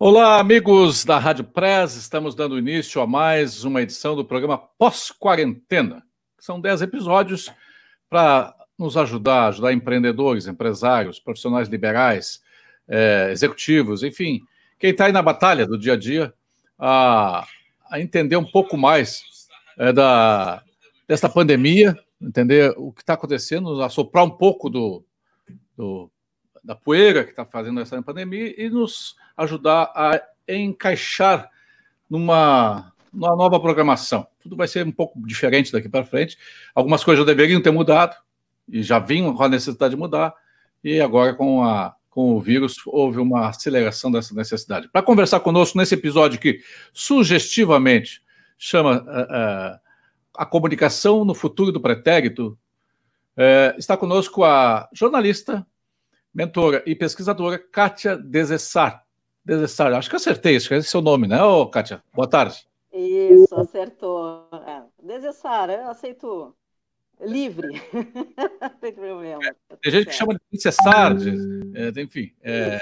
Olá, amigos da Rádio Press. Estamos dando início a mais uma edição do programa Pós-Quarentena. São dez episódios para nos ajudar, ajudar empreendedores, empresários, profissionais liberais, eh, executivos, enfim, quem está aí na batalha do dia a dia, a, a entender um pouco mais eh, da, desta pandemia, entender o que está acontecendo, assoprar um pouco do, do da poeira que está fazendo essa pandemia e nos ajudar a encaixar numa, numa nova programação. Tudo vai ser um pouco diferente daqui para frente. Algumas coisas já deveriam ter mudado e já vinham com a necessidade de mudar, e agora com, a, com o vírus houve uma aceleração dessa necessidade. Para conversar conosco nesse episódio que sugestivamente chama uh, uh, a comunicação no futuro do pretérito, uh, está conosco a jornalista, mentora e pesquisadora Kátia Desessar. Desessar, acho que acertei, acho que esse é seu nome, né, Ô, Kátia? Boa tarde. Isso, acertou. É, Desessar, eu aceito livre. Não tem problema. Tem gente que chama de Desessar, é, enfim. É,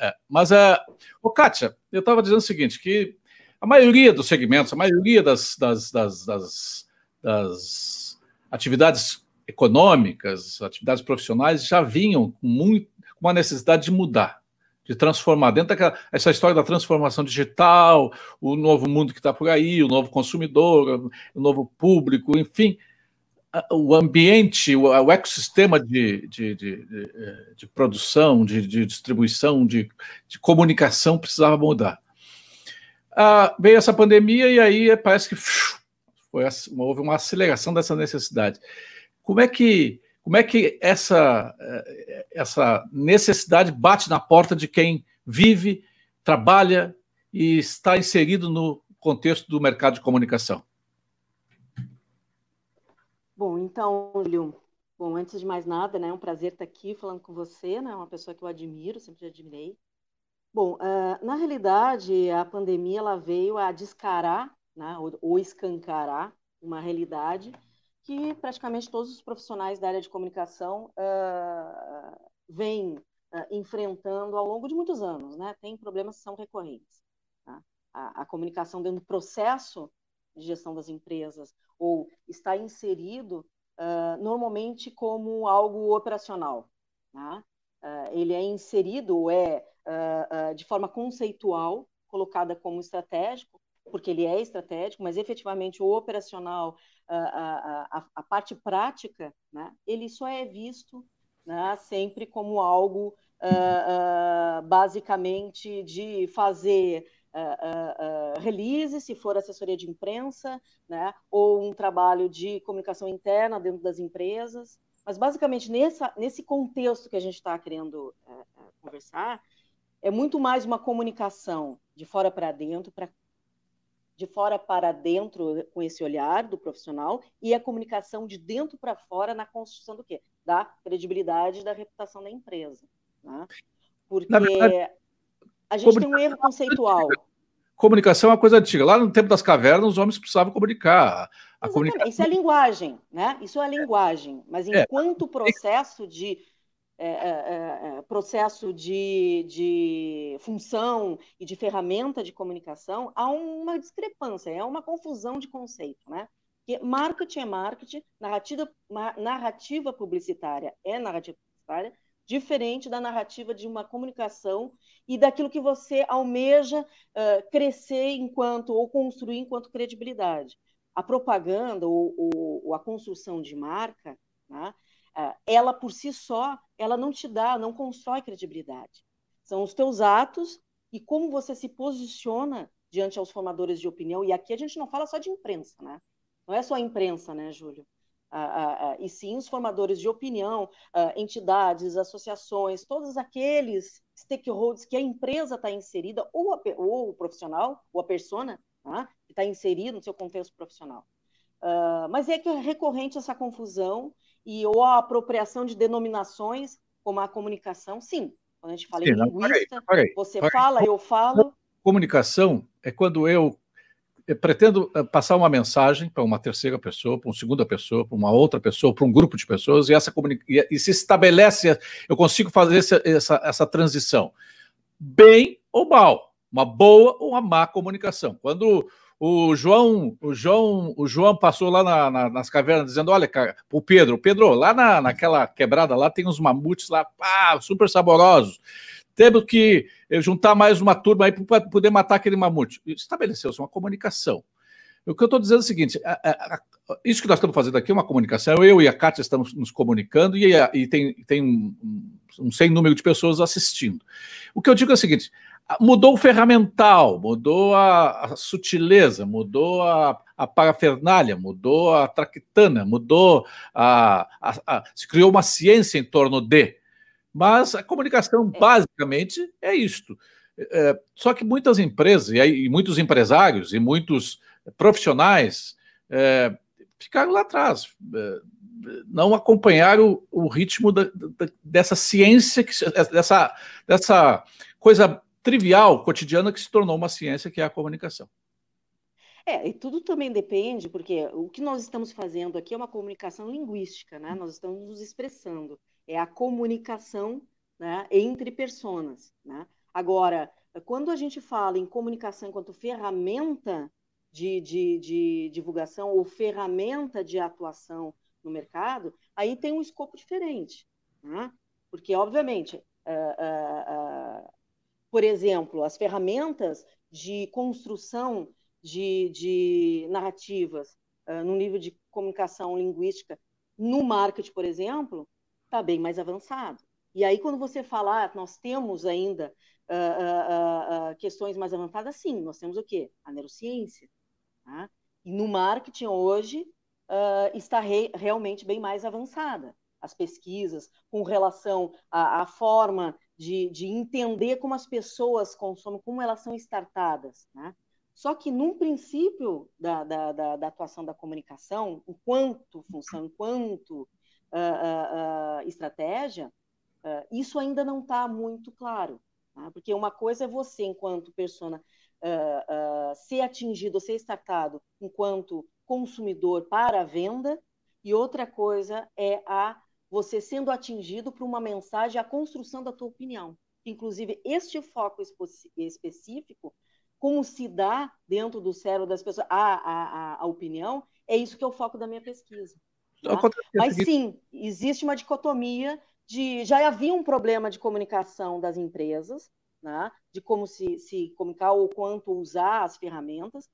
é. Mas, é, ô, Kátia, eu estava dizendo o seguinte, que a maioria dos segmentos, a maioria das, das, das, das, das atividades econômicas, atividades profissionais já vinham com muito, uma necessidade de mudar, de transformar. Dentro daquela essa história da transformação digital, o novo mundo que está por aí, o novo consumidor, o novo público, enfim, o ambiente, o, ecossistema de, de, de, de, de produção, de, distribuição, de, comunicação precisava mudar. Ah, veio essa pandemia e aí parece que foi, houve uma aceleração dessa necessidade. Como é que, como é que essa, eh, essa necessidade bate na porta de quem vive, trabalha e está inserido no contexto do mercado de comunicação? Bom, então, Júlio, bom, antes de mais nada, né, é um prazer estar aqui falando com você, né, uma pessoa que eu admiro, sempre admirei. Bom, uh, na realidade, a pandemia ela veio a descarar, né, ou, ou escancarar uma realidade que praticamente todos os profissionais da área de comunicação uh, vêm uh, enfrentando ao longo de muitos anos. Né? Tem problemas que são recorrentes. Tá? A, a, comunicação dentro do processo de gestão das empresas ou está inserido uh, normalmente como algo operacional. Tá? ele é inserido ou é de forma conceitual colocada como estratégico, porque ele é estratégico, mas efetivamente o operacional a, a, a parte prática, né, ele só é visto né, sempre como algo uh, uh, basicamente de fazer uh, release, se for assessoria de imprensa, né, ou um trabalho de comunicação interna dentro das empresas. Mas, basicamente, nessa, nesse contexto que a gente está querendo conversar, é muito mais uma comunicação de fora para dentro, para de fora para dentro com esse olhar do profissional e a comunicação de dentro para fora na construção do quê? Da credibilidade da reputação da empresa. Né? Porque verdade, a gente tem um erro conceitual. Comunicação é uma coisa antiga. Lá no tempo das cavernas, os homens precisavam comunicar. Comunicação... Isso é linguagem, né? Isso é linguagem. Mas é. enquanto é. processo de é, é, é, processo de, de função e de ferramenta de comunicação, há uma discrepância, é uma confusão de conceito, né? Porque marketing é marketing, narrativa, narrativa publicitária é narrativa publicitária, diferente da narrativa de uma comunicação e daquilo que você almeja uh, crescer enquanto ou construir enquanto credibilidade. A propaganda ou, ou, ou a construção de marca, né, ela por si só ela não te dá, não constrói credibilidade. São os teus atos e como você se posiciona diante aos formadores de opinião. E aqui a gente não fala só de imprensa, né? Não é só a imprensa, né, Júlio? Ah, ah, ah, e sim os formadores de opinião, entidades, associações, todos aqueles stakeholders que a empresa está inserida, ou, a, ou, o profissional, ou a persona, tá? que está inserido no seu contexto profissional. mas é que é recorrente essa confusão e ou a apropriação de denominações, como a comunicação, sim. Quando a gente fala sim, em linguista, você fala, eu falo. Comunicação é quando eu pretendo eh, passar uma mensagem para uma terceira pessoa, para uma segunda pessoa, para uma outra pessoa, para um grupo de pessoas, e essa e, e se estabelece, eu consigo fazer essa, essa, essa transição, bem ou mal, uma boa ou uma má comunicação. Quando o João, o João, o João passou lá na, na, nas cavernas dizendo: olha, cara, o Pedro, Pedro, lá na, naquela quebrada lá tem uns mamutes lá, pá, super saborosos. Temos que juntar mais uma turma aí para poder matar aquele mamute. Estabeleceu-se uma comunicação. O que eu estou dizendo é o seguinte: a, a, a, isso que nós estamos fazendo aqui é uma comunicação. Eu e a Kátia estamos nos comunicando e, e tem, tem um, um sem número de pessoas assistindo. O que eu digo é o seguinte: mudou o ferramental, mudou a, a sutileza, mudou a, a, parafernália, mudou a traquitana, mudou a, a, se criou uma ciência em torno de. Mas a comunicação é. basicamente é isto. É, só que muitas empresas e, aí, e, muitos empresários e muitos profissionais é, ficaram lá atrás, é, não acompanharam o, o ritmo da, da, dessa ciência, que, dessa, dessa coisa trivial, cotidiana, que se tornou uma ciência, que é a comunicação. É, e tudo também depende, porque o que nós estamos fazendo aqui é uma comunicação linguística, né? Nós estamos nos expressando. É a comunicação né, entre pessoas. Né? Agora, quando a gente fala em comunicação enquanto ferramenta de, de, de divulgação ou ferramenta de atuação no mercado, aí tem um escopo diferente. Né? Porque, obviamente, uh, uh, uh, por exemplo, as ferramentas de construção de, de narrativas uh, no nível de comunicação linguística no marketing, por exemplo, está bem mais avançado. E aí, quando você falar, ah, nós temos ainda uh, uh, questões mais avançadas, sim, nós temos o quê? A neurociência. Tá? E no marketing hoje está re realmente bem mais avançada. As pesquisas com relação à, à forma de, de entender como as pessoas consomem, como elas são startadas, né? Só que, num princípio da, da, da, da atuação da comunicação, enquanto função, enquanto uh, uh, uh, estratégia, isso ainda não está muito claro. Tá? Porque uma coisa é você, enquanto persona, ser atingido, ser startado enquanto consumidor para a venda, e outra coisa é a você sendo atingido por uma mensagem, a construção da tua opinião. Inclusive, este foco específico, como se dá dentro do cérebro das pessoas a, a, a opinião, é isso que é o foco da minha pesquisa. Tá? Mas sim, existe uma dicotomia de. Já havia um problema de comunicação das empresas, né? de como se, se comunicar ou quanto usar as ferramentas,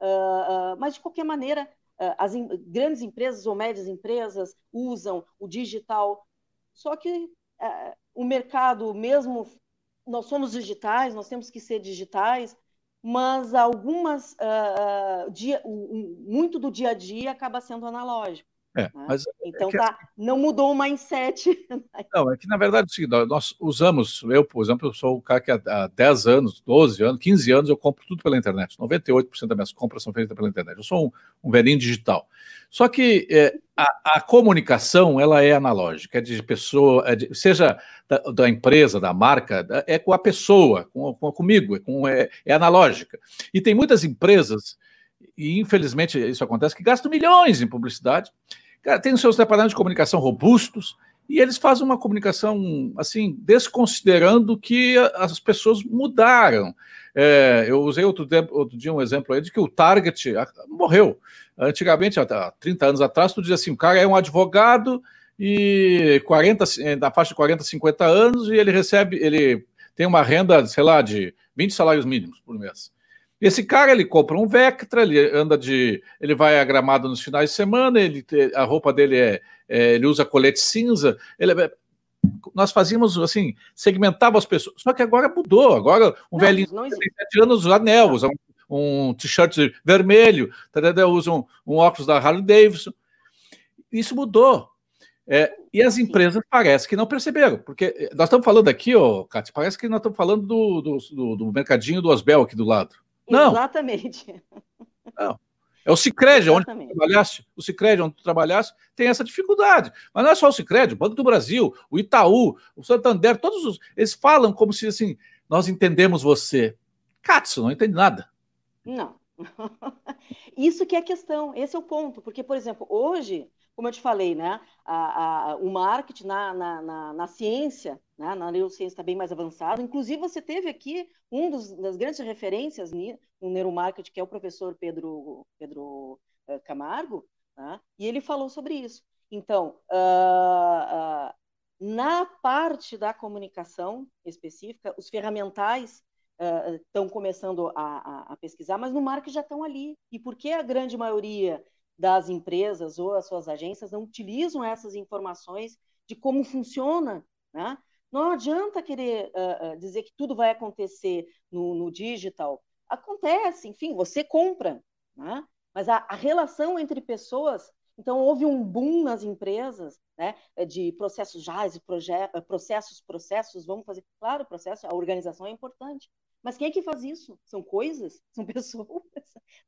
uh, uh, mas de qualquer maneira, ah, as grandes empresas ou médias empresas usam o digital, só que uh, o mercado, mesmo nós somos digitais, nós temos que ser digitais, mas algumas, uh, dia, muito do dia a dia acaba sendo analógico. É, né? mas é então é tá, não mudou o mindset. Não, é que na verdade nós usamos, eu, por exemplo, eu sou o cara que há 10 anos, 12 anos, 15 anos eu compro tudo pela internet. 98% das minhas compras são feitas pela internet. Eu sou um, um velhinho digital. Só que é, a, a, comunicação ela é analógica, é de pessoa, é de, seja da, da, empresa, da marca, é com a pessoa, com, com comigo, é, com, é, é analógica. E tem muitas empresas e infelizmente isso acontece, que gastam milhões em publicidade, tem os seus departamentos de comunicação robustos, e eles fazem uma comunicação assim, desconsiderando que as pessoas mudaram. É, eu usei outro, tempo, outro dia um exemplo aí de que o Target morreu. Antigamente, há 30 anos atrás, tu dizia assim: o cara é um advogado e 40, na faixa de 40, 50 anos, e ele recebe, ele tem uma renda, sei lá, de 20 salários mínimos por mês. Esse cara ele compra um Vectra, ele anda de, ele vai a Gramado nos finais de semana, ele a roupa dele é, é ele usa colete cinza, ele, é, nós fazíamos assim, segmentava as pessoas, só que agora mudou, agora um não, velhinho de 37 anos usa anel, usa um, um t-shirt vermelho, tá, usa um, um, óculos da Harley Davidson, isso mudou. É, e as empresas parece que não perceberam, porque nós estamos falando aqui, ó, Cátia, parece que nós estamos falando do, do, do, do mercadinho do Osbel aqui do lado. Não. Exatamente. Não. É o Cicred, onde tu trabalhaste, o Cicred, onde tu trabalhaste, tem essa dificuldade. Mas não é só o Cicred, o Banco do Brasil, o Itaú, o Santander, todos os. Eles falam como se assim, nós entendemos você. Katsu, não entende nada. Não. Isso que é a questão, esse é o ponto. Porque, por exemplo, hoje, como eu te falei, né, a, a, o marketing na, na, na, na ciência né? na neurociência está bem mais avançado. Inclusive, você teve aqui um dos, das grandes referências no neuromarketing, que é o professor Pedro, Pedro uh, Camargo, né? e ele falou sobre isso. Então, uh, uh, na parte da comunicação específica, os ferramentais estão começando a, a, a, pesquisar, mas no marketing já estão ali. E por que a grande maioria das empresas ou as suas agências não utilizam essas informações de como funciona, né? Não adianta querer uh, dizer que tudo vai acontecer no, no, digital. Acontece, enfim, você compra, né? mas a, a relação entre pessoas. Então, houve um boom nas empresas né, de processos já, de processos, processos, vamos fazer. Claro, processo, a organização é importante. Mas quem é que faz isso? São coisas, são pessoas.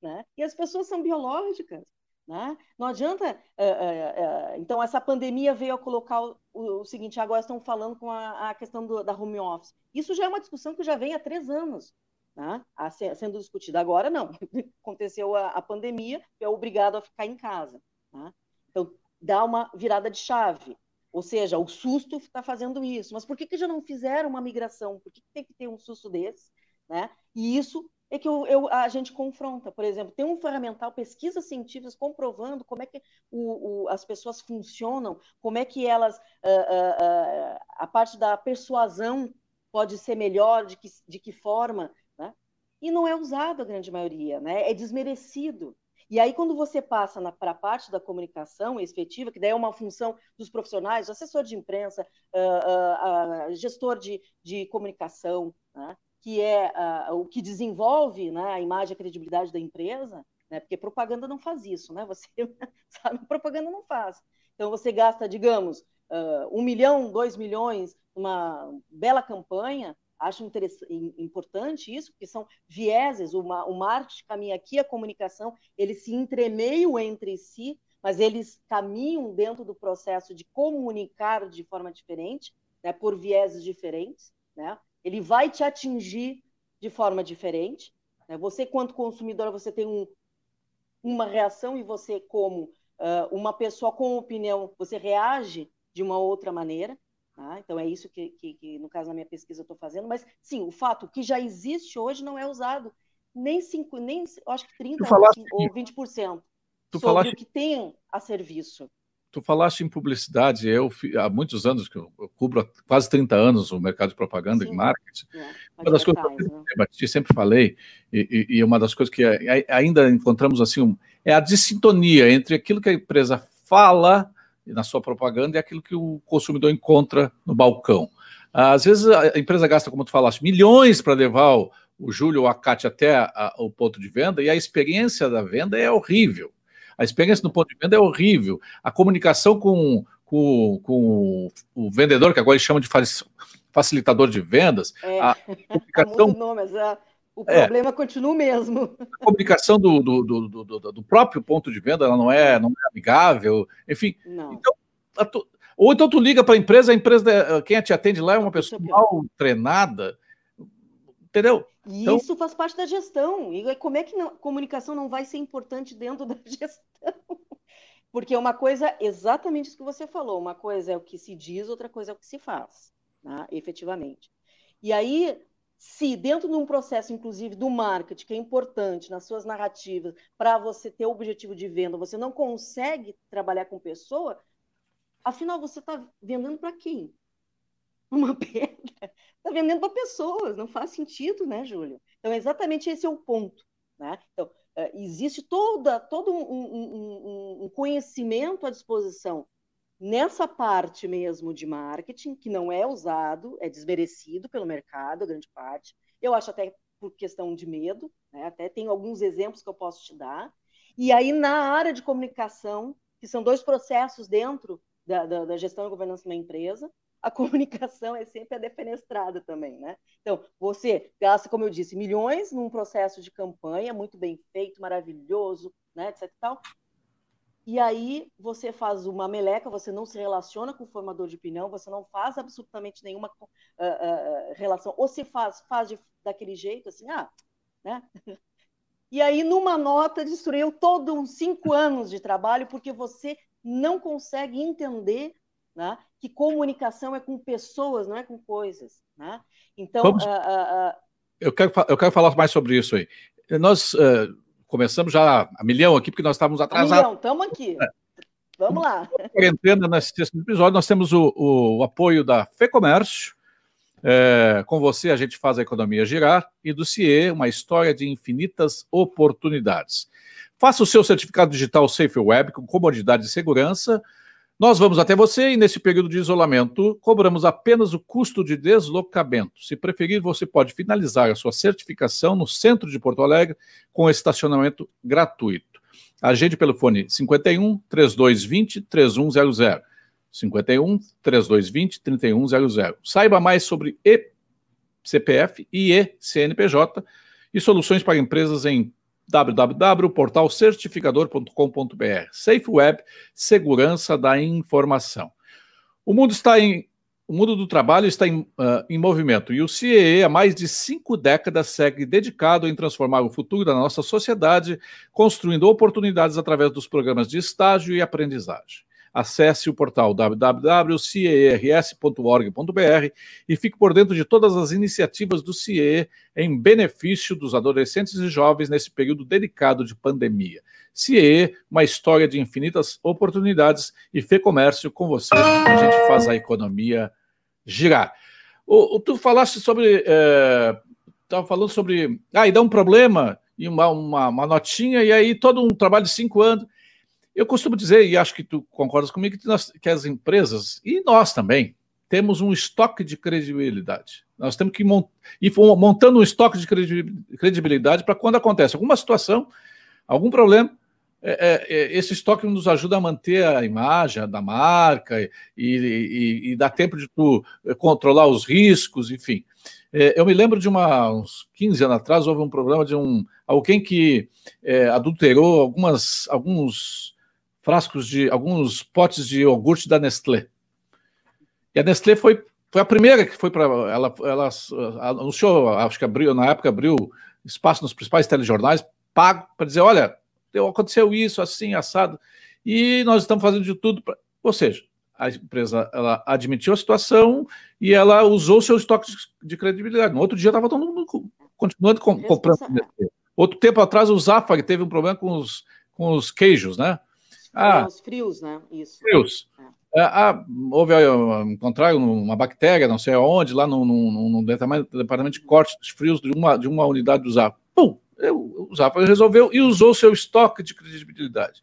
Né? E as pessoas são biológicas. Né? Não adianta. Uh, uh, uh, então, essa pandemia veio a colocar o, o seguinte: agora estão falando com a, a questão do, da home office. Isso já é uma discussão que já vem há três anos. Né? A, sendo discutida agora, não. Aconteceu a, a, pandemia, é obrigado a ficar em casa. Né? Então, dá uma virada de chave. Ou seja, o susto está fazendo isso. Mas por que, que já não fizeram uma migração? Por que, que tem que ter um susto desse? Né? E isso é que eu, eu, a gente confronta. Por exemplo, tem um ferramental, pesquisas científicas comprovando como é que o, o, as pessoas funcionam, como é que elas, uh, uh, uh, a parte da persuasão pode ser melhor, de que, de que forma, né? e não é usado a grande maioria, né? é desmerecido. E aí, quando você passa para a parte da comunicação efetiva, que daí é uma função dos profissionais, assessor de imprensa, gestor de, de comunicação, né? Que é uh, o que desenvolve né, a imagem e a credibilidade da empresa, né, porque propaganda não faz isso, né? Você sabe, propaganda não faz. Então você gasta, digamos, uh, um milhão, dois milhões, uma bela campanha. Acho importante isso, porque são vieses. O marketing caminha aqui, a comunicação, eles se entremeiam entre si, mas eles caminham dentro do processo de comunicar de forma diferente, né, por vieses diferentes, né? Ele vai te atingir de forma diferente. Né? Você, quanto consumidora, você tem um, uma reação e você, como uh, uma pessoa com opinião, você reage de uma outra maneira. Tá? Então, é isso que, que, que, no caso da minha pesquisa, eu estou fazendo. Mas, sim, o fato que já existe hoje não é usado nem, cinco, nem acho que 30% ou 20% tu sobre falaste... o que tem a serviço. Tu falaste em publicidade, eu há muitos anos que eu, cubro há quase 30 anos o mercado de propaganda Sim. e marketing. É, uma das coisas que eu né? sempre falei, e, e, uma das coisas que ainda encontramos assim, um, é a dissintonia entre aquilo que a empresa fala na sua propaganda e aquilo que o consumidor encontra no balcão. Às vezes a empresa gasta, como tu falaste, milhões para levar o, o Júlio ou a Cátia até a, o ponto de venda e a experiência da venda é horrível. A experiência no ponto de venda é horrível. A comunicação com, com, com o vendedor, que agora eles chamam de facilitador de vendas, é, a comunicação. nome, mas a, o é. problema é, continua o mesmo. A comunicação do, do, do, do, do próprio ponto de venda ela não é, não é amigável, enfim. Não. Então, ou então tu liga para a empresa, a empresa, quem te atende lá é uma pessoa mal treinada, entendeu? E então, isso faz parte da gestão. E como é que a comunicação não vai ser importante dentro da gestão? Porque uma coisa é exatamente isso que você falou. Uma coisa é o que se diz, outra coisa é o que se faz, né? efetivamente. E aí, se dentro de um processo, inclusive, do marketing, que é importante nas suas narrativas, para você ter o objetivo de venda, você não consegue trabalhar com pessoa, afinal, você está vendendo para quem? Uma pedra está vendendo para pessoas, não faz sentido, né, Júlio? Então, exatamente esse é o ponto. Né? Então, uh, existe toda, todo um, um, um, conhecimento à disposição nessa parte mesmo de marketing, que não é usado, é desmerecido pelo mercado, grande parte. Eu acho até por questão de medo, né? até tem alguns exemplos que eu posso te dar. E aí, na área de comunicação, que são dois processos dentro da, da, da gestão e governança de uma empresa, a comunicação é sempre a defenestrada também, né? Então, você gasta, como eu disse, milhões num processo de campanha muito bem feito, maravilhoso, né, etc e tal. E aí você faz uma meleca, você não se relaciona com o formador de opinião, você não faz absolutamente nenhuma uh, uh, relação, ou se faz, faz de, daquele jeito, assim, ah, né? E aí, numa nota, destruiu todos uns cinco anos de trabalho, porque você não consegue entender né, que comunicação é com pessoas, não é com coisas. Né? Então, Vamos... uh, uh, uh... Eu, quero, eu quero falar mais sobre isso aí. Nós eh, começamos já a milhão aqui, porque nós estávamos atrasados. A milhão, estamos aqui. É. Vamos lá. Quarentena, nesse episódio, nós temos o, o apoio da FEComércio, é, com você a gente faz a economia girar, e do CIE, uma história de infinitas oportunidades. Faça o seu certificado digital Safe Web com comodidade e segurança. Nós vamos até você e, nesse período de isolamento, cobramos apenas o custo de deslocamento. Se preferir, você pode finalizar a sua certificação no centro de Porto Alegre com estacionamento gratuito. Agende pelo fone 51 3220 3100. 51 3220 3100. Saiba mais sobre e-CPF e e-CNPJ e soluções para empresas em www.portalcertificador.com.br. Safe Web, segurança da informação. O mundo está em o mundo do trabalho está em, uh, em, movimento e o CIE, há mais de cinco décadas, segue dedicado em transformar o futuro da nossa sociedade, construindo oportunidades através dos programas de estágio e aprendizagem. Acesse o portal www.ciers.org.br e fique por dentro de todas as iniciativas do CIE em benefício dos adolescentes e jovens nesse período delicado de pandemia. CIE, uma história de infinitas oportunidades e Fê Comércio com você. A gente faz a economia girar. O, o tu falaste sobre. Estava é, falando sobre. Ah, e dá um problema e uma, uma, uma notinha, e aí todo um trabalho de cinco anos. Eu costumo dizer, e acho que tu concordas comigo, que, nós, que as empresas, e nós também, temos um estoque de credibilidade. Nós temos que ir montando um estoque de credibilidade para quando acontece alguma situação, algum problema, é, é, é, esse estoque nos ajuda a manter a imagem da marca e, e, e dá tempo de tu controlar os riscos, enfim. É, eu me lembro de uma, uns 15 anos atrás, houve um problema de um alguém que é, adulterou algumas, alguns frascos de alguns potes de iogurte da Nestlé. E a Nestlé foi, foi a primeira que foi para ela, ela anunciou, acho que abriu na época abriu espaço nos principais telejornais pago para dizer, olha, aconteceu isso assim assado e nós estamos fazendo de tudo, ou seja, a empresa ela admitiu a situação e ela usou seu estoque de credibilidade. No outro dia estava todo mundo continuando comprando. Outro tempo atrás o Zafari teve um problema com os, com os queijos, né? Ah, os frios, né? Isso. Frios. É. é ah, houve, encontraram uma bactéria, não sei aonde, lá no, no, no departamento de corte dos frios de uma, de uma unidade do Zap. Pum! O Zap resolveu e usou seu estoque de credibilidade.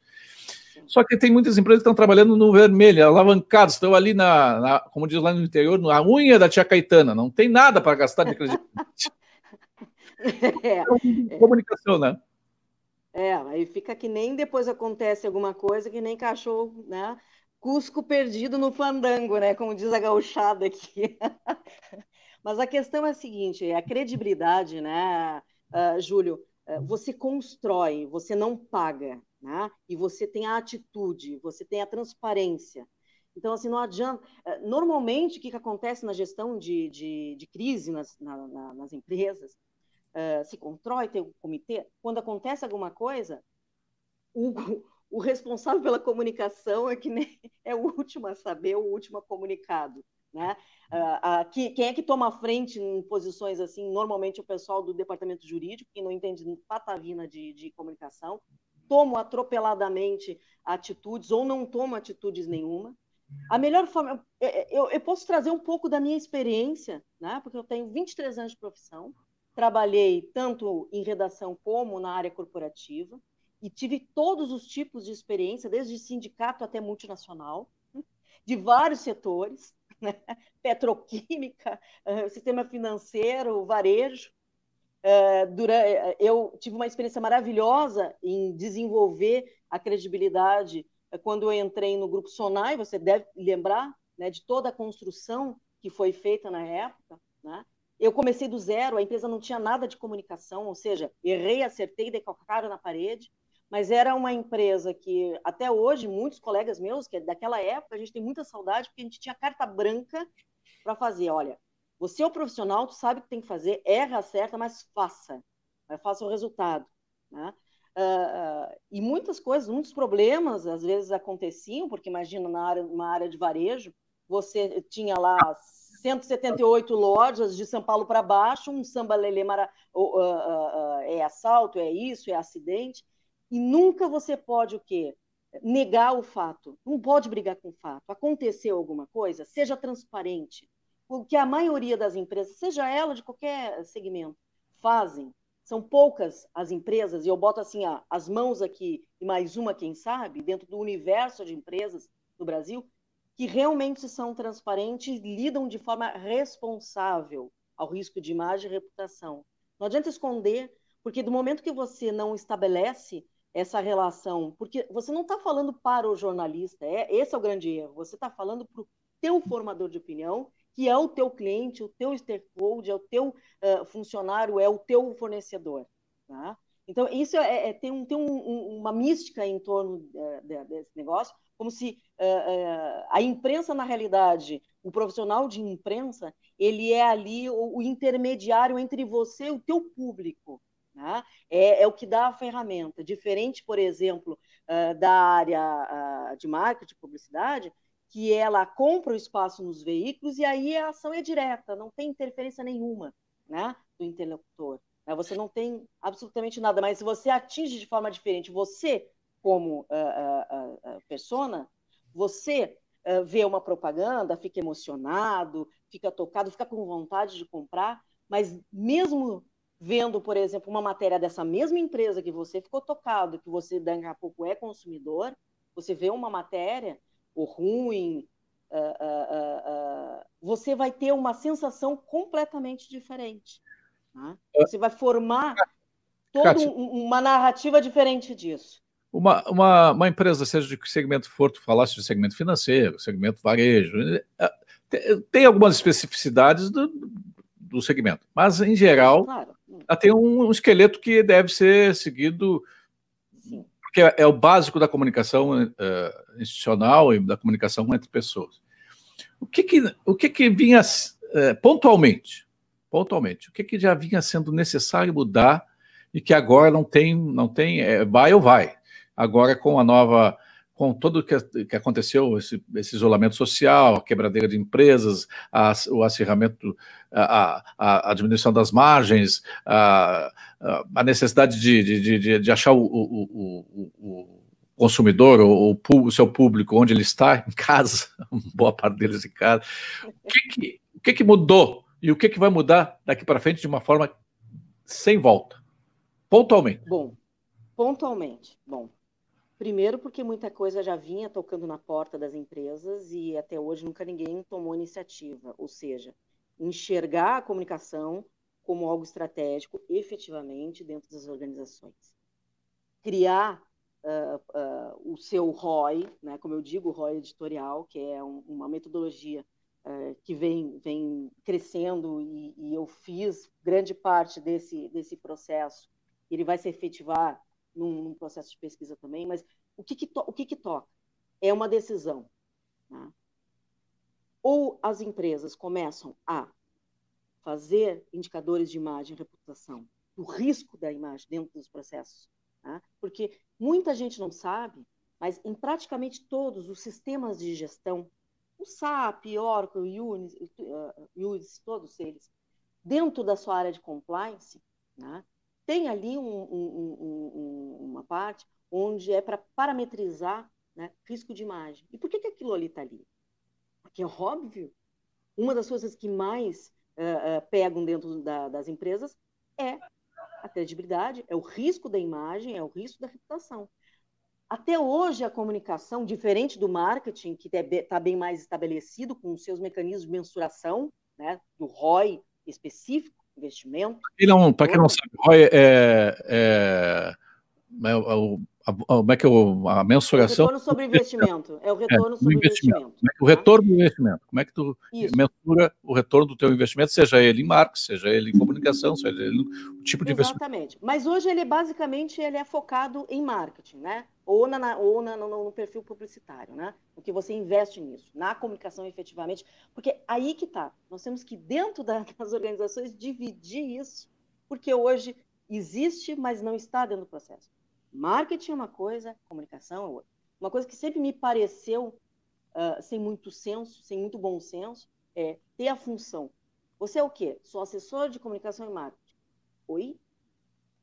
Só que tem muitas empresas que estão trabalhando no vermelho, alavancadas, estão ali na, na, como diz lá no interior, na unha da tia Caetana. Não tem nada para gastar de credibilidade. é, é. Comunicação, né? É, aí fica que nem depois acontece alguma coisa, que nem cachorro, né? Cusco perdido no fandango, né? Como diz a gauchada aqui. Mas a questão é a seguinte: a credibilidade, né, uh, Júlio? Uh, você constrói, você não paga, né? E você tem a atitude, você tem a transparência. Então, assim, não adianta. Uh, normalmente, o que, que acontece na gestão de, de, de crise nas, na, na, nas empresas uh, se constrói, tem um comitê, quando acontece alguma coisa, o, o responsável pela comunicação é que nem, é o último a saber, o último a comunicado. Né? Uh, uh, que, quem é que toma a frente em posições assim? Normalmente o pessoal do departamento jurídico, que não entende patavina de, de comunicação, toma atropeladamente atitudes ou não toma atitudes nenhuma. A melhor forma, eu, eu, posso trazer um pouco da minha experiência, né? porque eu tenho 23 anos de profissão, trabalhei tanto em redação como na área corporativa e tive todos os tipos de experiência, desde sindicato até multinacional, de vários setores, né? petroquímica, eh, sistema financeiro, varejo. Eh, eh, eu tive uma experiência maravilhosa em desenvolver a credibilidade quando eu entrei no grupo Sonai, você deve lembrar né, de toda a construção que foi feita na época, né? Eu comecei do zero, a empresa não tinha nada de comunicação, ou seja, errei, acertei, dei na parede, mas era uma empresa que, até hoje, muitos colegas meus, que é daquela época, a gente tem muita saudade, porque a gente tinha carta branca para fazer. Olha, você é o profissional, tu sabe o que tem que fazer, erra, acerta, mas faça, faça o resultado. Né? Uh, uh, e muitas coisas, muitos problemas às vezes aconteciam, porque imagina na área, uma área de varejo, você tinha lá 178 lojas de São Paulo para baixo, um samba lelê mara, é assalto, é isso, é acidente, e nunca você pode o quê? Negar o fato. Não pode brigar com o fato. Aconteceu alguma coisa, seja transparente. O que a maioria das empresas, seja ela de qualquer segmento, fazem. São poucas as empresas, e eu boto assim as mãos aqui e mais uma, quem sabe, dentro do universo de empresas do Brasil, que realmente são transparentes lidam de forma responsável ao risco de imagem e reputação. Não adianta esconder, porque do momento que você não estabelece essa relação, porque você não está falando para o jornalista, é, esse é o grande erro, você está falando para o teu formador de opinião, que é o teu cliente, o teu stakeholder, é o teu uh, funcionário, é o teu fornecedor. Tá? Então, isso é, é tem, um, tem um, uma mística em torno uh, desse negócio, como se uh, a imprensa, na realidade, o profissional de imprensa, ele é ali o, o intermediário entre você e o teu público. Tá? É, é, o que dá a ferramenta. Diferente, por exemplo, da área de marketing, de publicidade, que ela compra o espaço nos veículos e aí a ação é direta, não tem interferência nenhuma né, do interlocutor. Né? Você não tem absolutamente nada, mas se você atinge de forma diferente, você, como uh, persona, você vê uma propaganda, fica emocionado, fica tocado, fica com vontade de comprar, mas mesmo vendo, por exemplo, uma matéria dessa mesma empresa que você ficou tocado, que você daqui a pouco é consumidor, você vê uma matéria, ou ruim, uh, uh, uh, você vai ter uma sensação completamente diferente. Né? Você vai formar toda um, uma narrativa diferente disso. Uma, uma, uma, empresa, seja de que segmento for, tu falasse de segmento financeiro, segmento varejo, eh, tem algumas especificidades do, do segmento, mas em geral claro tem um, um, esqueleto que deve ser seguido, porque é, é, o básico da comunicação uh, institucional e da comunicação entre pessoas. O que que, o que, que vinha uh, pontualmente, pontualmente, o que, que já vinha sendo necessário mudar e que agora não tem, não tem, é, vai ou vai. Agora com a nova com tudo que, que aconteceu, esse, esse, isolamento social, a quebradeira de empresas, a, o acirramento, a, a, a, diminuição das margens, a, a necessidade de, de, de, de achar o, o, o, o consumidor, o, o, seu público, onde ele está, em casa, boa parte deles em casa. O que, que, o que, que mudou e o que, que vai mudar daqui para frente de uma forma sem volta? Pontualmente. Bom, pontualmente. Bom, Primeiro, porque muita coisa já vinha tocando na porta das empresas e até hoje nunca ninguém tomou iniciativa, ou seja, enxergar a comunicação como algo estratégico efetivamente dentro das organizações. Criar uh, uh, o seu ROI, né, como eu digo, ROI editorial, que é um, uma metodologia uh, que vem, vem crescendo e, e eu fiz grande parte desse, desse processo. Ele vai se efetivar num, num processo de pesquisa também, mas o que, que, to, o que, que toca? É uma decisão. Né? Ou as empresas começam a fazer indicadores de imagem e reputação, o risco da imagem dentro dos processos. Né? Porque muita gente não sabe, mas em praticamente todos os sistemas de gestão, o SAP, Oracle, Unis, uh, todos eles, dentro da sua área de compliance, né, tem ali um, um, um, uma parte onde é para parametrizar né, risco de imagem. E por que, que aquilo ali está ali? Porque é óbvio, uma das coisas que mais uh, uh, pegam dentro da, das empresas é a credibilidade, é o risco da imagem, é o risco da reputação. Até hoje, a comunicação, diferente do marketing, que está bem mais estabelecido com os seus mecanismos de mensuração, né, do ROI específico, investimento. Para quem não sabe, ROI é, é, é, o, a, como é que é a mensuração? O retorno sobre investimento. É o retorno é, sobre investimento. investimento. É o retorno do investimento. Como é que tu Isso. mensura o retorno do teu investimento, seja ele em marketing, seja ele em comunicação, seja ele o tipo de Exatamente. investimento. Exatamente. Mas hoje ele basicamente ele é focado em marketing, né? Ou, na, ou na, no, no, perfil publicitário, né? O que você investe nisso, na comunicação efetivamente. Porque aí que tá. Nós temos que, dentro da, das organizações, dividir isso, porque hoje existe, mas não está dentro do processo. Marketing é uma coisa, comunicação é outra. Uma coisa que sempre me pareceu uh, sem muito senso, sem muito bom senso, é ter a função. Você é o quê? Sou assessor de comunicação e marketing. Oi?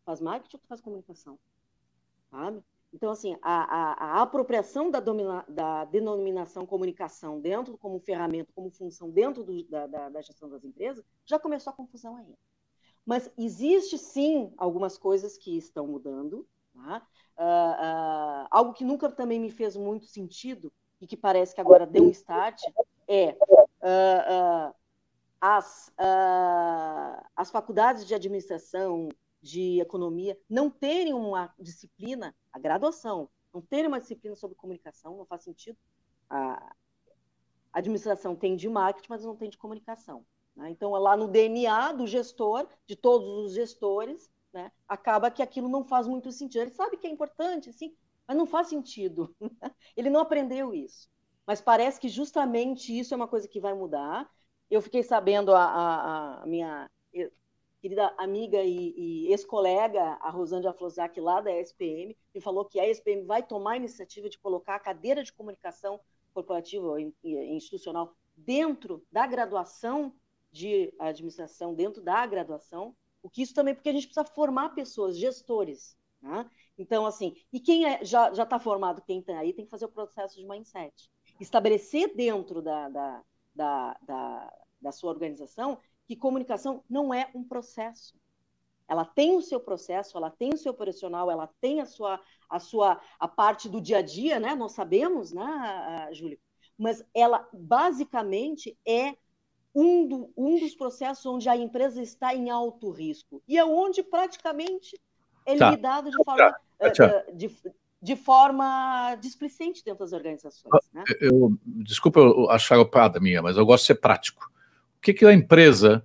Faz marketing ou faz comunicação? Sabe? Então, assim, a, a, a apropriação da, domina, da, denominação comunicação dentro, como ferramenta, como função dentro do, da, da, da, gestão das empresas, já começou a confusão aí. Mas existe, sim, algumas coisas que estão mudando. Tá? Uh, uh, algo que nunca também me fez muito sentido e que parece que agora deu um start é uh, as, as faculdades de administração, de economia não terem uma disciplina, a graduação, não terem uma disciplina sobre comunicação, não faz sentido. A administração tem de marketing, mas não tem de comunicação. Né? Então, lá no DNA do gestor, de todos os gestores, né, acaba que aquilo não faz muito sentido. Ele sabe que é importante, sim, mas não faz sentido. Ele não aprendeu isso. Mas parece que justamente isso é uma coisa que vai mudar. Eu fiquei sabendo, a, a, a minha querida amiga e, e ex-colega, a Rosângela Flosac, lá da SPM, me falou que a SPM vai tomar a iniciativa de colocar a cadeira de comunicação corporativa e institucional dentro da graduação de administração, dentro da graduação, o que isso também, porque a gente precisa formar pessoas, gestores, né? Então, assim, e quem é, já está formado, quem está aí, tem que fazer o processo de mindset. Estabelecer dentro da, da, da, da, da sua organização que comunicação não é um processo. Ela tem o seu processo, ela tem o seu operacional, ela tem a sua a sua a parte do dia a dia, né? Nós sabemos, né, Júlia? Mas ela basicamente é um, do, um dos processos onde a empresa está em alto risco e é onde praticamente é tá. lidado de forma tá. Uh, de, de forma displicente dentro das organizações. Né? Eu, desculpa eu achar opada minha, mas eu gosto de ser prático que, que a empresa,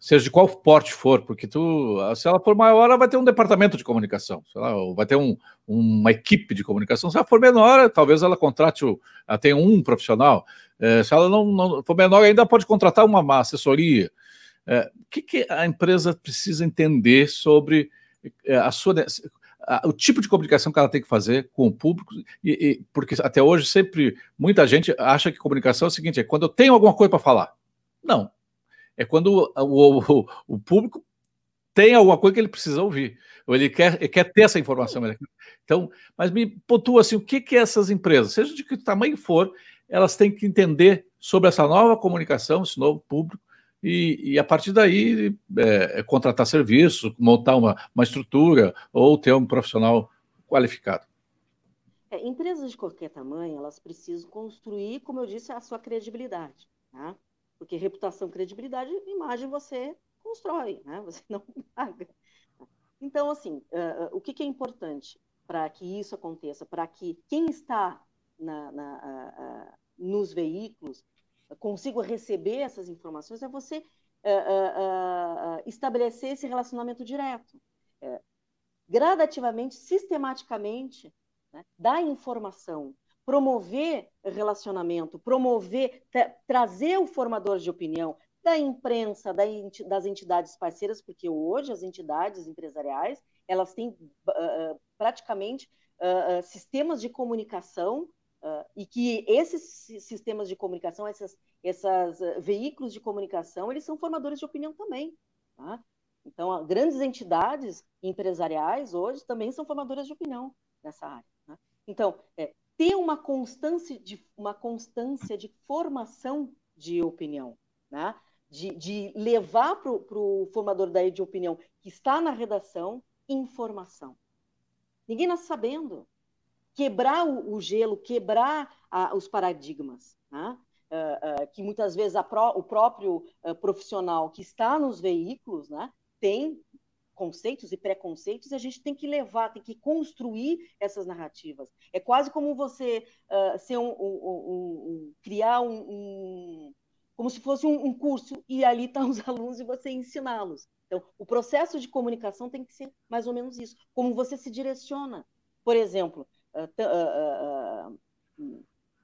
seja de qual porte for, porque tu, se ela for maior, ela vai ter um departamento de comunicação, lá, vai ter um, uma equipe de comunicação. Se ela for menor, talvez ela contrate, ela tenha um profissional. É, se ela não, não, for menor, ainda pode contratar uma, uma assessoria. É, o que, que a empresa precisa entender sobre é, a sua o tipo de comunicação que ela tem que fazer com o público, e, e, porque até hoje sempre muita gente acha que comunicação é o seguinte: é quando eu tenho alguma coisa para falar. Não, é quando o, o, o, público tem alguma coisa que ele precisa ouvir, ou ele quer, ele quer ter essa informação. Então, mas me pontua assim, o que, que essas empresas, seja de que tamanho for, elas têm que entender sobre essa nova comunicação, esse novo público, e, e a partir daí é, é contratar serviços, montar uma, uma estrutura ou ter um profissional qualificado. É, empresas de qualquer tamanho, elas precisam construir, como eu disse, a sua credibilidade. Tá? Porque reputação, credibilidade, imagem você constrói, né? Você não paga. Então, assim, uh, uh, o que, que, é importante para que isso aconteça? Para que quem está na, na, uh, nos veículos consiga receber essas informações é você estabelecer esse relacionamento direto. gradativamente, sistematicamente, né, dar informação, promover relacionamento, promover, tra trazer o formador de opinião da imprensa, da das entidades parceiras, porque hoje as entidades empresariais elas têm uh, praticamente uh, sistemas de comunicação uh, e que esses sistemas de comunicação, essas, essas veículos de comunicação, eles são formadores de opinião também. Tá? Então, grandes entidades empresariais hoje também são formadoras de opinião nessa área. Né? Então, é, ter uma constância de, uma constância de formação de opinião, né? de, de levar para o formador daí de opinião que está na redação informação. Ninguém nasce sabendo. Quebrar o, o gelo, quebrar a, os paradigmas. Né? Uh, uh, que muitas vezes pro, o próprio uh, profissional que está nos veículos né, tem conceitos e preconceitos, a gente tem que levar, tem que construir essas narrativas. É quase como você uh, ser um, um, um, criar um, como se fosse um, curso e ali estão tá os alunos e você ensiná-los. Então, o processo de comunicação tem que ser mais ou menos isso. Como você se direciona. Por exemplo, uh, uh,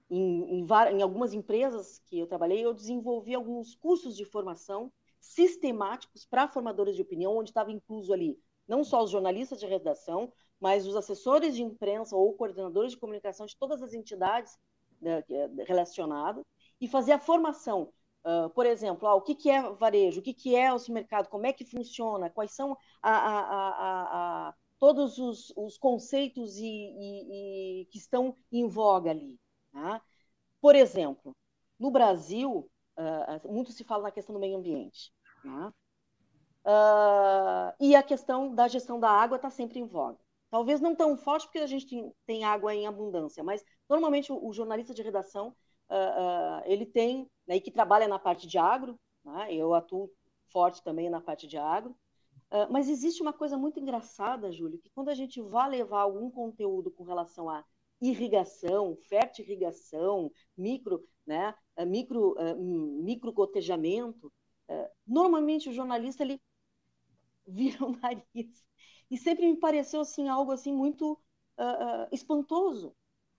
em, em, em algumas empresas que eu trabalhei, eu desenvolvi alguns cursos de formação sistemáticos para formadores de opinião, onde estava incluso ali não só os jornalistas de redação, mas os assessores de imprensa ou coordenadores de comunicação de todas as entidades né, relacionadas e fazer a formação. Uh, por exemplo, ah, o que, que é varejo, o que, que é o mercado, como é que funciona, quais são a, a, a, todos os, os conceitos e, e, e, que estão em voga ali. Tá? Por exemplo, no Brasil, uh, muito se fala na questão do meio ambiente. Tá? Uh, e a questão da gestão da água está sempre em voga. Talvez não tão forte, porque a gente tem, tem água em abundância, mas normalmente o, o jornalista de redação uh, ele tem, né, e que trabalha na parte de agro, né, eu atuo forte também na parte de agro, mas existe uma coisa muito engraçada, Júlio, que quando a gente vai levar algum conteúdo com relação a irrigação, fertirrigação, micro, né, micro, micro gotejamento, normalmente o jornalista ele vira o nariz. E sempre me pareceu assim algo assim muito uh, uh, espantoso,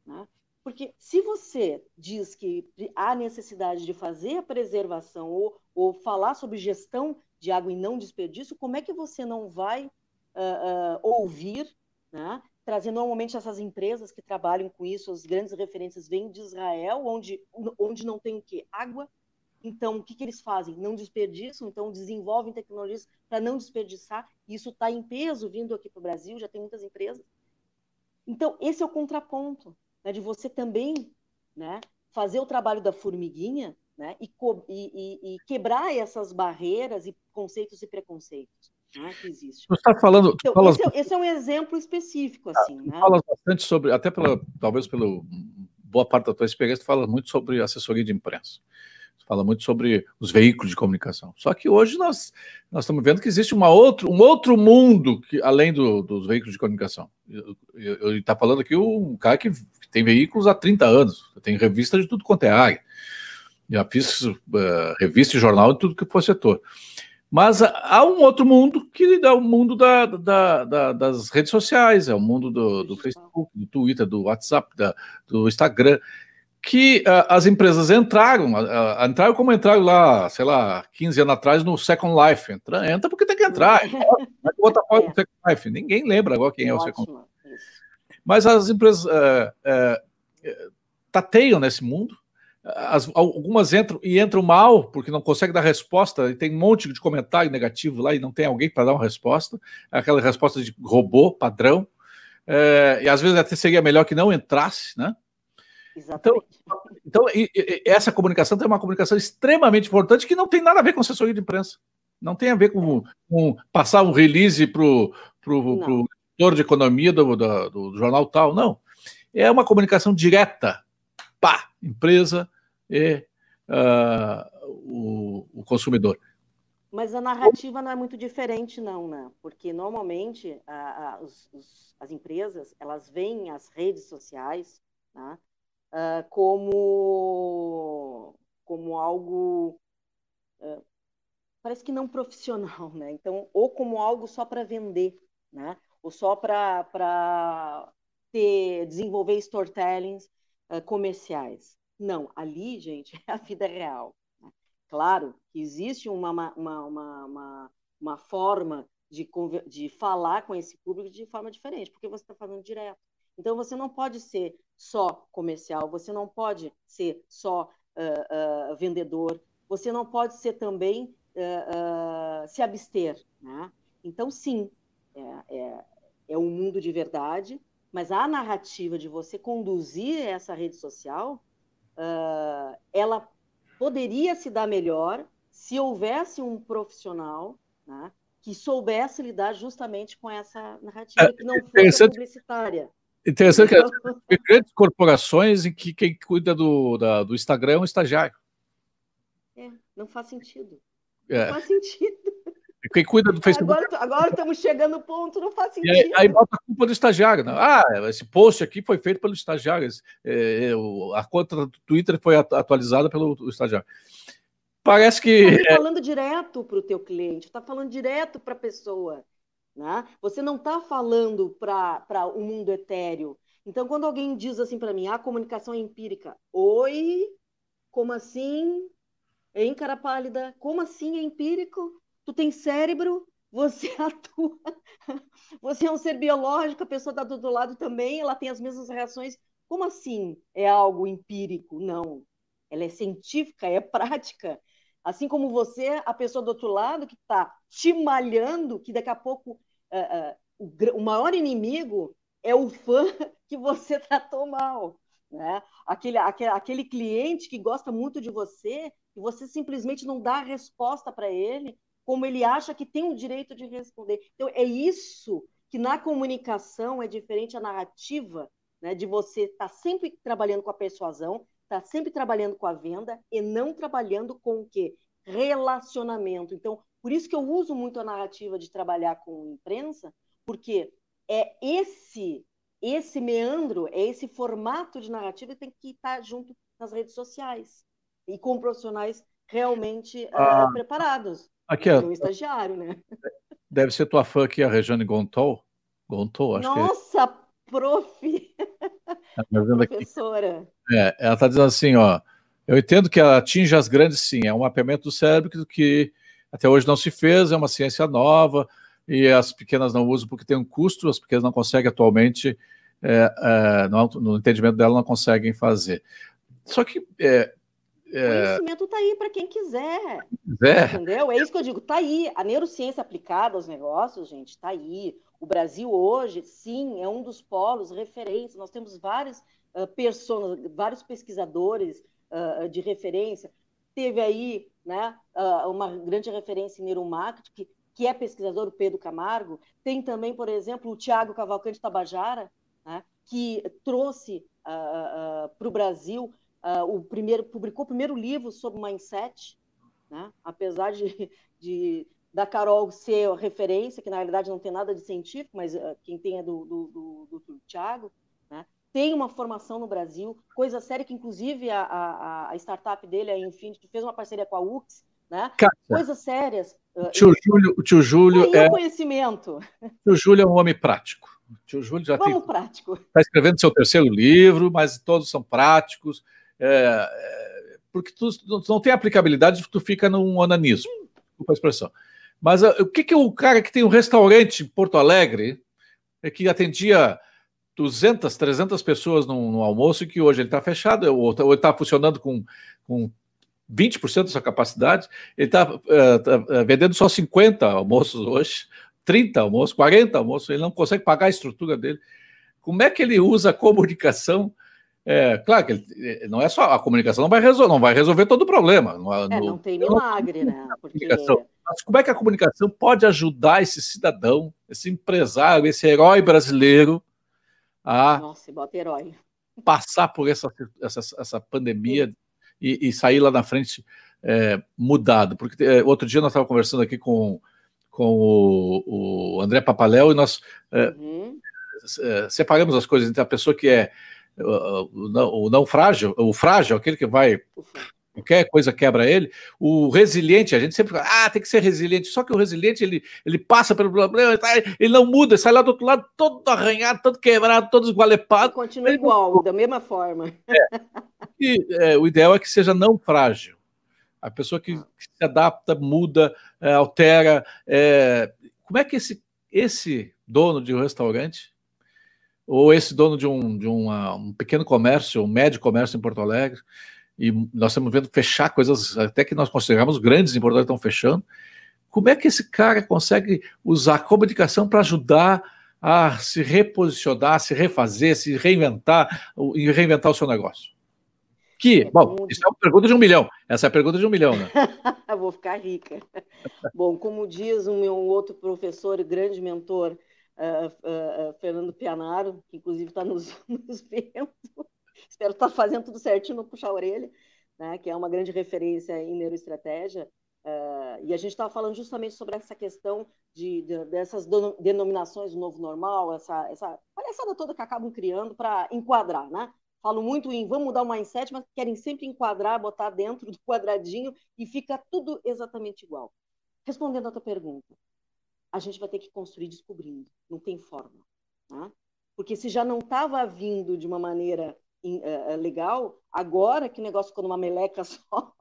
né? Porque se você diz que há necessidade de fazer a preservação ou, ou falar sobre gestão de água e não desperdício, como é que você não vai uh, ouvir, né? Trazendo normalmente essas empresas que trabalham com isso, as grandes referências vêm de Israel, onde, onde não tem o quê? Água, então, o que, que eles fazem? Não desperdiçam, então desenvolvem tecnologias para não desperdiçar. Isso está em peso vindo aqui para o Brasil, já tem muitas empresas. Então, esse é o contraponto, né, de você também né, fazer o trabalho da formiguinha né, e, e, e, quebrar essas barreiras e conceitos e preconceitos né, que existem. Você está falando. Então, fala... esse, é, esse, é, um exemplo específico, assim. Ah, né? Fala bastante sobre, até pela, talvez pelo boa parte da tua experiência, tu fala muito sobre assessoria de imprensa fala muito sobre os veículos de comunicação. Só que hoje nós, nós estamos vendo que existe uma outro, um outro mundo que, além do, dos veículos de comunicação. Ele está falando aqui um cara que tem veículos há 30 anos, tem revista de tudo quanto é área. Já fiz uh, revista e jornal de tudo que for setor. Mas há um outro mundo que é o mundo da, da, da, das redes sociais, é o mundo do, do Facebook, do Twitter, do WhatsApp, do Instagram que uh, as empresas entraram, uh, entraram como entraram lá, sei lá, 15 anos atrás no Second Life. Entra, entra porque tem que entrar. Botar fora do Second Life. Ninguém lembra agora quem é o Second Life. Mas as empresas uh, tateiam nesse mundo. As, algumas entram e entram mal porque não conseguem dar resposta e tem um monte de comentário negativo lá e não tem alguém para dar uma resposta. Aquela resposta de robô padrão. e às vezes até seria melhor que não entrasse, né? Exatamente. Então, então e, e, essa comunicação tem uma comunicação extremamente importante que não tem nada a ver com assessoria de imprensa. Não tem a ver com, com passar um release para o editor de economia do, do, do, jornal tal, não. É uma comunicação direta, pá, empresa e uh, o, o consumidor. Mas a narrativa não é muito diferente, não, né? Porque normalmente a, a, os, os, as empresas elas veem as redes sociais né? uh, como, como algo uh, parece que não profissional, né? Então, ou como algo só para vender, né? Ou só para desenvolver storytellings uh, comerciais. Não, ali, gente, é a vida real. Né? Claro que existe uma, uma, uma, uma, uma forma de, de falar com esse público de forma diferente, porque você está falando direto. Então, você não pode ser só comercial, você não pode ser só uh, uh, vendedor, você não pode ser também uh, se abster. Né? Então, sim, é, é, é um mundo de verdade, mas a narrativa de você conduzir essa rede social, ela poderia se dar melhor se houvesse um profissional né, que soubesse lidar justamente com essa narrativa, é, que não fosse publicitária. Interessante que tem grandes corporações em que quem cuida do, da, do Instagram é um estagiário. É, não faz sentido. É. Não faz sentido. Quem cuida do Facebook. Agora, agora estamos chegando no ponto, não faz sentido. Aí, aí, bota a culpa do estagiário. Né? Ah, esse post aqui foi feito pelo estagiário. É, a conta do Twitter foi atualizada pelo estagiário. Parece que. Você está falando direto para o teu cliente, está falando direto para a pessoa. Né? Você não está falando para o mundo etéreo. Então, quando alguém diz assim para mim, a comunicação é empírica, oi, como assim? Hein, cara pálida? Como assim é empírico? Tu tem cérebro? Você atua, você é um ser biológico, a pessoa está do outro lado também, ela tem as mesmas reações. Como assim é algo empírico? Não. Ela é científica, é prática. Assim como você, a pessoa do outro lado que está te malhando, que daqui a pouco uh, uh, o, o, maior inimigo é o fã que você tratou mal. Né? Aquele, aquele, aquele cliente que gosta muito de você e você simplesmente não dá a resposta para ele como ele acha que tem o direito de responder. Então, é isso que na comunicação é diferente a narrativa, né, de você estar tá sempre trabalhando com a persuasão, estar tá sempre trabalhando com a venda e não trabalhando com o quê? Relacionamento. Então, por isso que eu uso muito a narrativa de trabalhar com imprensa, porque é esse esse meandro, é esse formato de narrativa que tem que estar junto nas redes sociais e com profissionais realmente eh, ah, preparados. Aqui, ó, um estagiário, né? Deve ser tua fã aqui, a Regiane Gontou. Gontou, acho Nossa, que... prof! Tá Professora. É, ela está dizendo assim, ó. Eu entendo que ela atinge as grandes, sim. É um mapeamento do cérebro que, que até hoje não se fez, é uma ciência nova e as pequenas não usam porque tem um custo, as pequenas não conseguem atualmente, é, é, no, no, entendimento dela, não conseguem fazer. Só que. É, é o conhecimento está aí para quem quiser. É. Entendeu? É isso que eu digo, está aí. A neurociência aplicada aos negócios, gente, está aí. O Brasil hoje, sim, é um dos polos referência. Nós temos vários uh, personas, vários pesquisadores uh, de referência. Teve aí né, uh, uma grande referência em neuromarketing, que que é pesquisador, o Pedro Camargo. Tem também, por exemplo, o Tiago Cavalcante Tabajara, né, que trouxe para o Brasil uh, o primeiro, publicou o primeiro livro sobre mindset, né, apesar de, de da Carol ser referência, que na realidade não tem nada de científico, mas quem tem é do, do, do, do, Tiago, né, tem uma formação no Brasil, coisa séria que inclusive a, a, a startup dele, a Infinity, fez uma parceria com a UX, né? Coisas sérias. O tio Júlio, o tio Júlio é conhecimento. O tio Júlio é um homem prático. O tio Júlio já Vamos tem, prático. Está escrevendo seu terceiro livro, mas todos são práticos. É, é, porque tu, tu, não tem aplicabilidade, tu fica num onanismo. Desculpa a expressão. Mas uh, o que, que o cara que tem um restaurante em Porto Alegre, é que atendia 200, 300 pessoas no, no almoço e que hoje ele está fechado, ou está funcionando com, com 20% da sua capacidade, ele está tá, uh, vendendo só 50 almoços hoje, 30 almoços, 40 almoços, ele não consegue pagar a estrutura dele. Como é que ele usa a comunicação? É, claro que ele, eh, não é só a comunicação, não vai resolver, não vai resolver todo o problema. Não, é, não tem milagre, não, né? Porque... Mas como é que a comunicação pode ajudar esse cidadão, esse empresário, esse herói brasileiro a Nossa, passar por essa, essa, essa pandemia e, e sair lá na frente é, mudado. Porque é, outro dia nós estávamos conversando aqui com, com o, o André Papaléu e nós é, uhum. É, separamos as coisas entre a pessoa que é o, não, o não frágil, o frágil, aquele que vai qualquer coisa quebra ele. O resiliente, a gente sempre fala, ah, tem que ser resiliente. Só que o resiliente, ele, ele passa pelo problema, tá, ele não muda, ele sai lá do outro lado todo arranhado, todo quebrado, todo esgualepado. Continua igual, da mesma forma. É. E é, o ideal é que seja não frágil. A pessoa que, que se adapta, muda, é, altera. É, como é que esse, esse dono de um restaurante ou esse dono de um, de uma, um pequeno comércio, um médio comércio em Porto Alegre, e nós estamos vendo fechar coisas até que nós consideramos grandes em Porto Alegre estão fechando. Como é que esse cara consegue usar a comunicação para ajudar a se reposicionar, se refazer, se reinventar e reinventar o seu negócio? Que, é bom, isso é uma pergunta de um milhão. Essa é a pergunta de um milhão, né? Vou ficar rica. bom, como diz o meu outro professor e grande mentor, uh, uh, Fernando Pianaro, que inclusive está nos, nos vendo, espero estar fazendo tudo certinho, não puxar a orelha, né, que é uma grande referência em neuroestratégia. Uh, e a gente estava falando justamente sobre essa questão de, de, dessas denominações do novo normal, essa, essa palhaçada toda que acabam criando para enquadrar, né? Falo muito em vamos mudar o mindset, mas querem sempre enquadrar, botar dentro do quadradinho e fica tudo exatamente igual. Respondendo a tua pergunta, a gente vai ter que construir descobrindo, não tem forma. Né? Porque se já não estava vindo de uma maneira é, é legal, agora que o negócio ficou numa meleca só,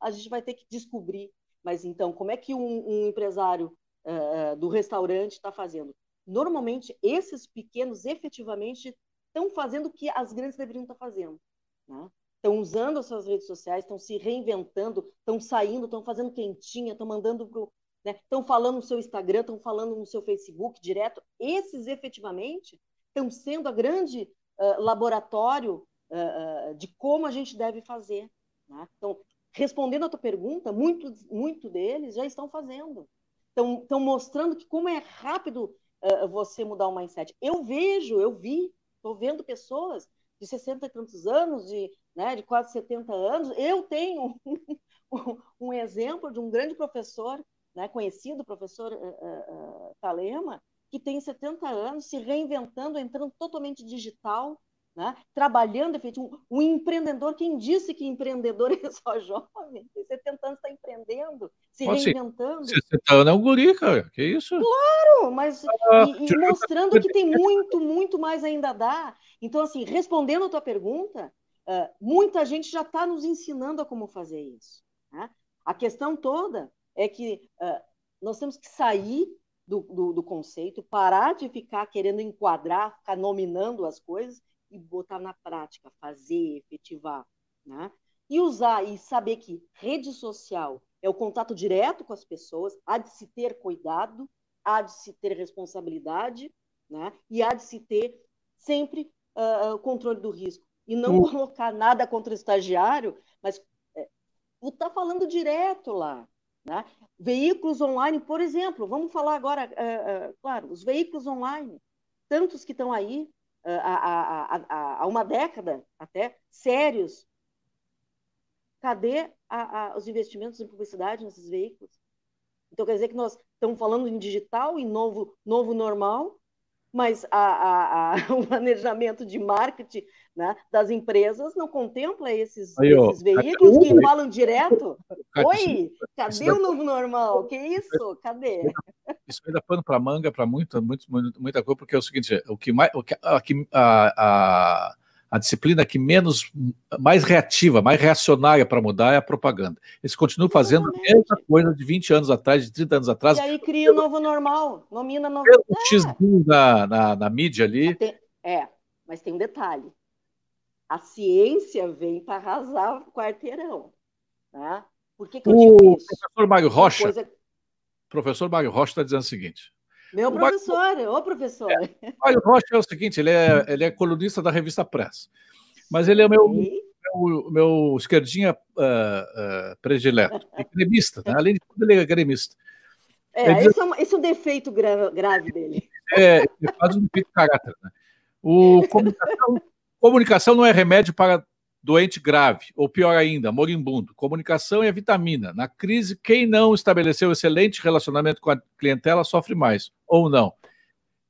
a gente vai ter que descobrir. Mas então, como é que um, um empresário uh, do restaurante está fazendo? normalmente esses pequenos efetivamente estão fazendo o que as grandes deveriam estar fazendo. Né? Estão usando as suas redes sociais, estão se reinventando, estão saindo, estão fazendo quentinha, estão mandando estão né? falando no seu Instagram, estão falando no seu Facebook direto. Esses efetivamente estão sendo a grande uh, laboratório uh, uh, de como a gente deve fazer. Né? Então, respondendo a tua pergunta, muito, muito deles já estão fazendo. Estão, mostrando que como é rápido você mudar o mindset. Eu vejo, eu vi, estou vendo pessoas de 60 e tantos anos, de, né, de quase 70 anos. Eu tenho um, um exemplo de um grande professor né, conhecido, professor uh, uh, Talema, que tem 70 anos, se reinventando, entrando totalmente digital, né, trabalhando, um, um empreendedor. Quem disse que empreendedor é só jovem? Tem 70 anos está empreendendo, se reinventando. Ser. 60 anos é um guri, cara, que isso? Claro, mas ah, e, e mostrando que tem muito, muito mais ainda a dar. Então, assim, respondendo a tua pergunta, uh, muita gente já está nos ensinando a como fazer isso. Né? A questão toda é que uh, nós temos que sair do, do, do, conceito, parar de ficar querendo enquadrar, ficar nominando as coisas e botar na prática, fazer, efetivar. Né? E usar e saber que rede social é o contato direto com as pessoas, há de se ter cuidado, há de se ter responsabilidade, né? e há de se ter sempre uh, controle do risco. E não uh. colocar nada contra o estagiário, mas é, está falando direto lá. Né? Veículos online, por exemplo, vamos falar agora, uh, uh, claro, os veículos online, tantos que estão aí uh, há, uma década até, sérios. Cadê a, os investimentos em publicidade nesses veículos? Então, quer dizer que nós estamos falando em digital, em novo, novo normal, mas a, a, a, o planejamento de marketing né, das empresas não contempla esses, Aí, esses veículos que falam direto. Oi, cadê o novo normal? Que isso? Cadê? Isso ainda pano para manga para muita, muita, muita coisa, porque é o seguinte: o que mais, o que, a, a, a disciplina que menos, mais reativa, mais reacionária para mudar é a propaganda. Eles continuam fazendo a mesma coisa de 20 anos atrás, de 30 anos atrás. E aí cria o novo normal, nomina novo. O X na, na, na mídia ali. É, mas tem um detalhe. A ciência vem para arrasar o quarteirão. Né? Por que, que eu digo isso? O professor Mário Rocha, coisa... professor Mário Rocha está dizendo o seguinte, meu professor, ô professor. É, o Rocha é o seguinte, ele é, ele é colunista da revista Press, mas ele é o meu, meu, meu esquerdinha uh, uh, predileto, é gremista, né? além de tudo ele é gremista. É, esse, diz... é um, esse, é um, defeito grave, grave dele. É, ele faz um defeito de caráter. Né? O, comunicação, comunicação não é remédio para doente grave, ou pior ainda, moribundo. Comunicação é vitamina. Na crise, quem não estabeleceu excelente relacionamento com a clientela sofre mais, ou não.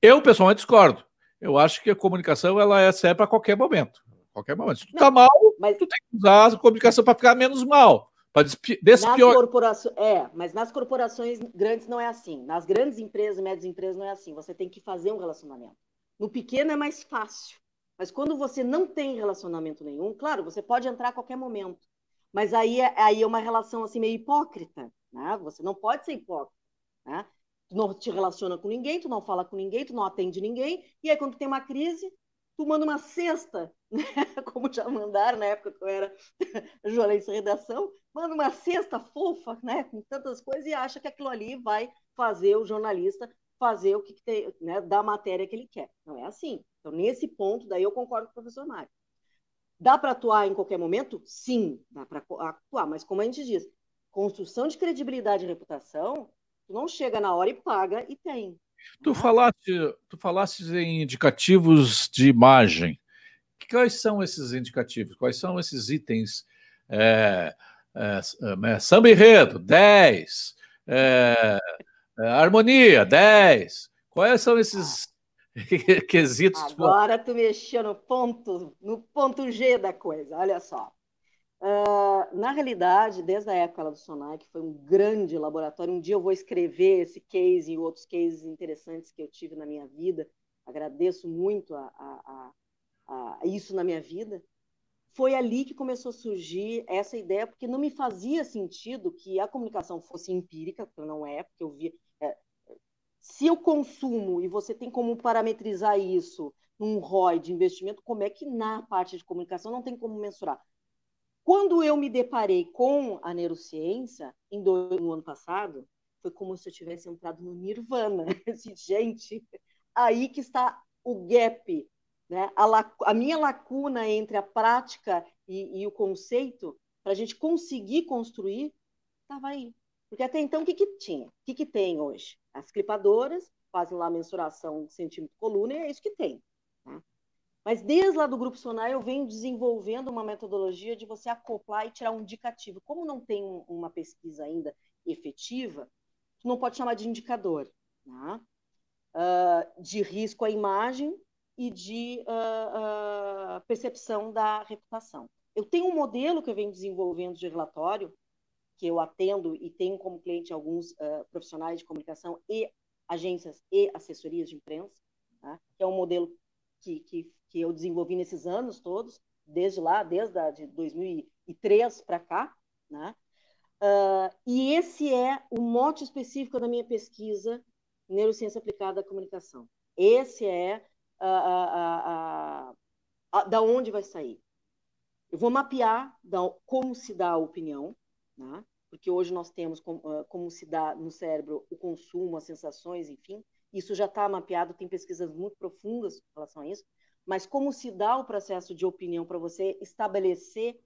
Eu, pessoalmente, discordo. Eu acho que a comunicação ela é serve para qualquer momento. Qualquer momento. Se tu está mal, mas... tu tem que usar a comunicação para ficar menos mal. Para despiorar. Corporações, é, mas nas corporações grandes não é assim. Nas grandes empresas, médias empresas, não é assim. Você tem que fazer um relacionamento. No pequeno é mais fácil. Mas quando você não tem relacionamento nenhum, claro, você pode entrar a qualquer momento. Mas aí é, aí é uma relação assim meio hipócrita, né? Você não pode ser hipócrita, né? Tu não te relaciona com ninguém, tu não fala com ninguém, tu não atende ninguém, e aí quando tem uma crise, tu manda uma cesta, né? como já mandaram na época que eu era jornalista de redação, manda uma cesta fofa, né? com tantas coisas, e acha que aquilo ali vai fazer o jornalista fazer o que, que tem, né? da matéria que ele quer. Não é assim. Então, nesse ponto, daí eu concordo com o professor Mário. Dá para atuar em qualquer momento? Sim, dá para atuar, mas como a gente diz, construção de credibilidade e reputação, tu não chega na hora e paga e tem. Tu né? falaste, tu falaste em indicativos de imagem. Quais são esses indicativos? Quais são esses itens? É, é, é, samba enredo, 10. É, é, harmonia, 10. Quais são esses Quesitos. Agora tu mexeu no ponto, no ponto G da coisa, olha só. Uh, na realidade, desde a época do Sonai, que foi um grande laboratório, um dia eu vou escrever esse case e outros cases interessantes que eu tive na minha vida. Agradeço muito a, a, a, a isso na minha vida. Foi ali que começou a surgir essa ideia, porque não me fazia sentido que a comunicação fosse empírica, porque não é, porque eu via Se eu consumo e você tem como parametrizar isso num ROI de investimento, como é que na parte de comunicação não tem como mensurar? Quando eu me deparei com a neurociência, em do, no ano passado, foi como se eu tivesse entrado no nirvana. Gente, aí que está o gap, né? a, a minha lacuna entre a prática e, e o conceito, para a gente conseguir construir, estava aí. Porque até então, o que, que tinha? O que, que tem hoje? As clipadoras fazem lá a mensuração centímetro coluna e é isso que tem. Tá? Mas desde lá do Grupo Sonar eu venho desenvolvendo uma metodologia de você acoplar e tirar um indicativo. Como não tem uma pesquisa ainda efetiva, tu não pode chamar de indicador. Tá? Uh, de risco à imagem e de uh, uh, percepção da reputação. Eu tenho um modelo que eu venho desenvolvendo de relatório, que eu atendo e tenho como cliente alguns uh, profissionais de comunicação e agências e assessorias de imprensa, tá? que é um modelo que, que, que eu desenvolvi nesses anos todos, desde lá, desde a, de 2003 para cá, né? Uh, e esse é o mote específico da minha pesquisa Neurociência Aplicada à Comunicação. Esse é da onde vai sair. Eu vou mapear da, como se dá a opinião, né? porque hoje nós temos como, como, se dá no cérebro o consumo, as sensações, enfim. Isso já está mapeado, tem pesquisas muito profundas em relação a isso. Mas como se dá o processo de opinião para você estabelecer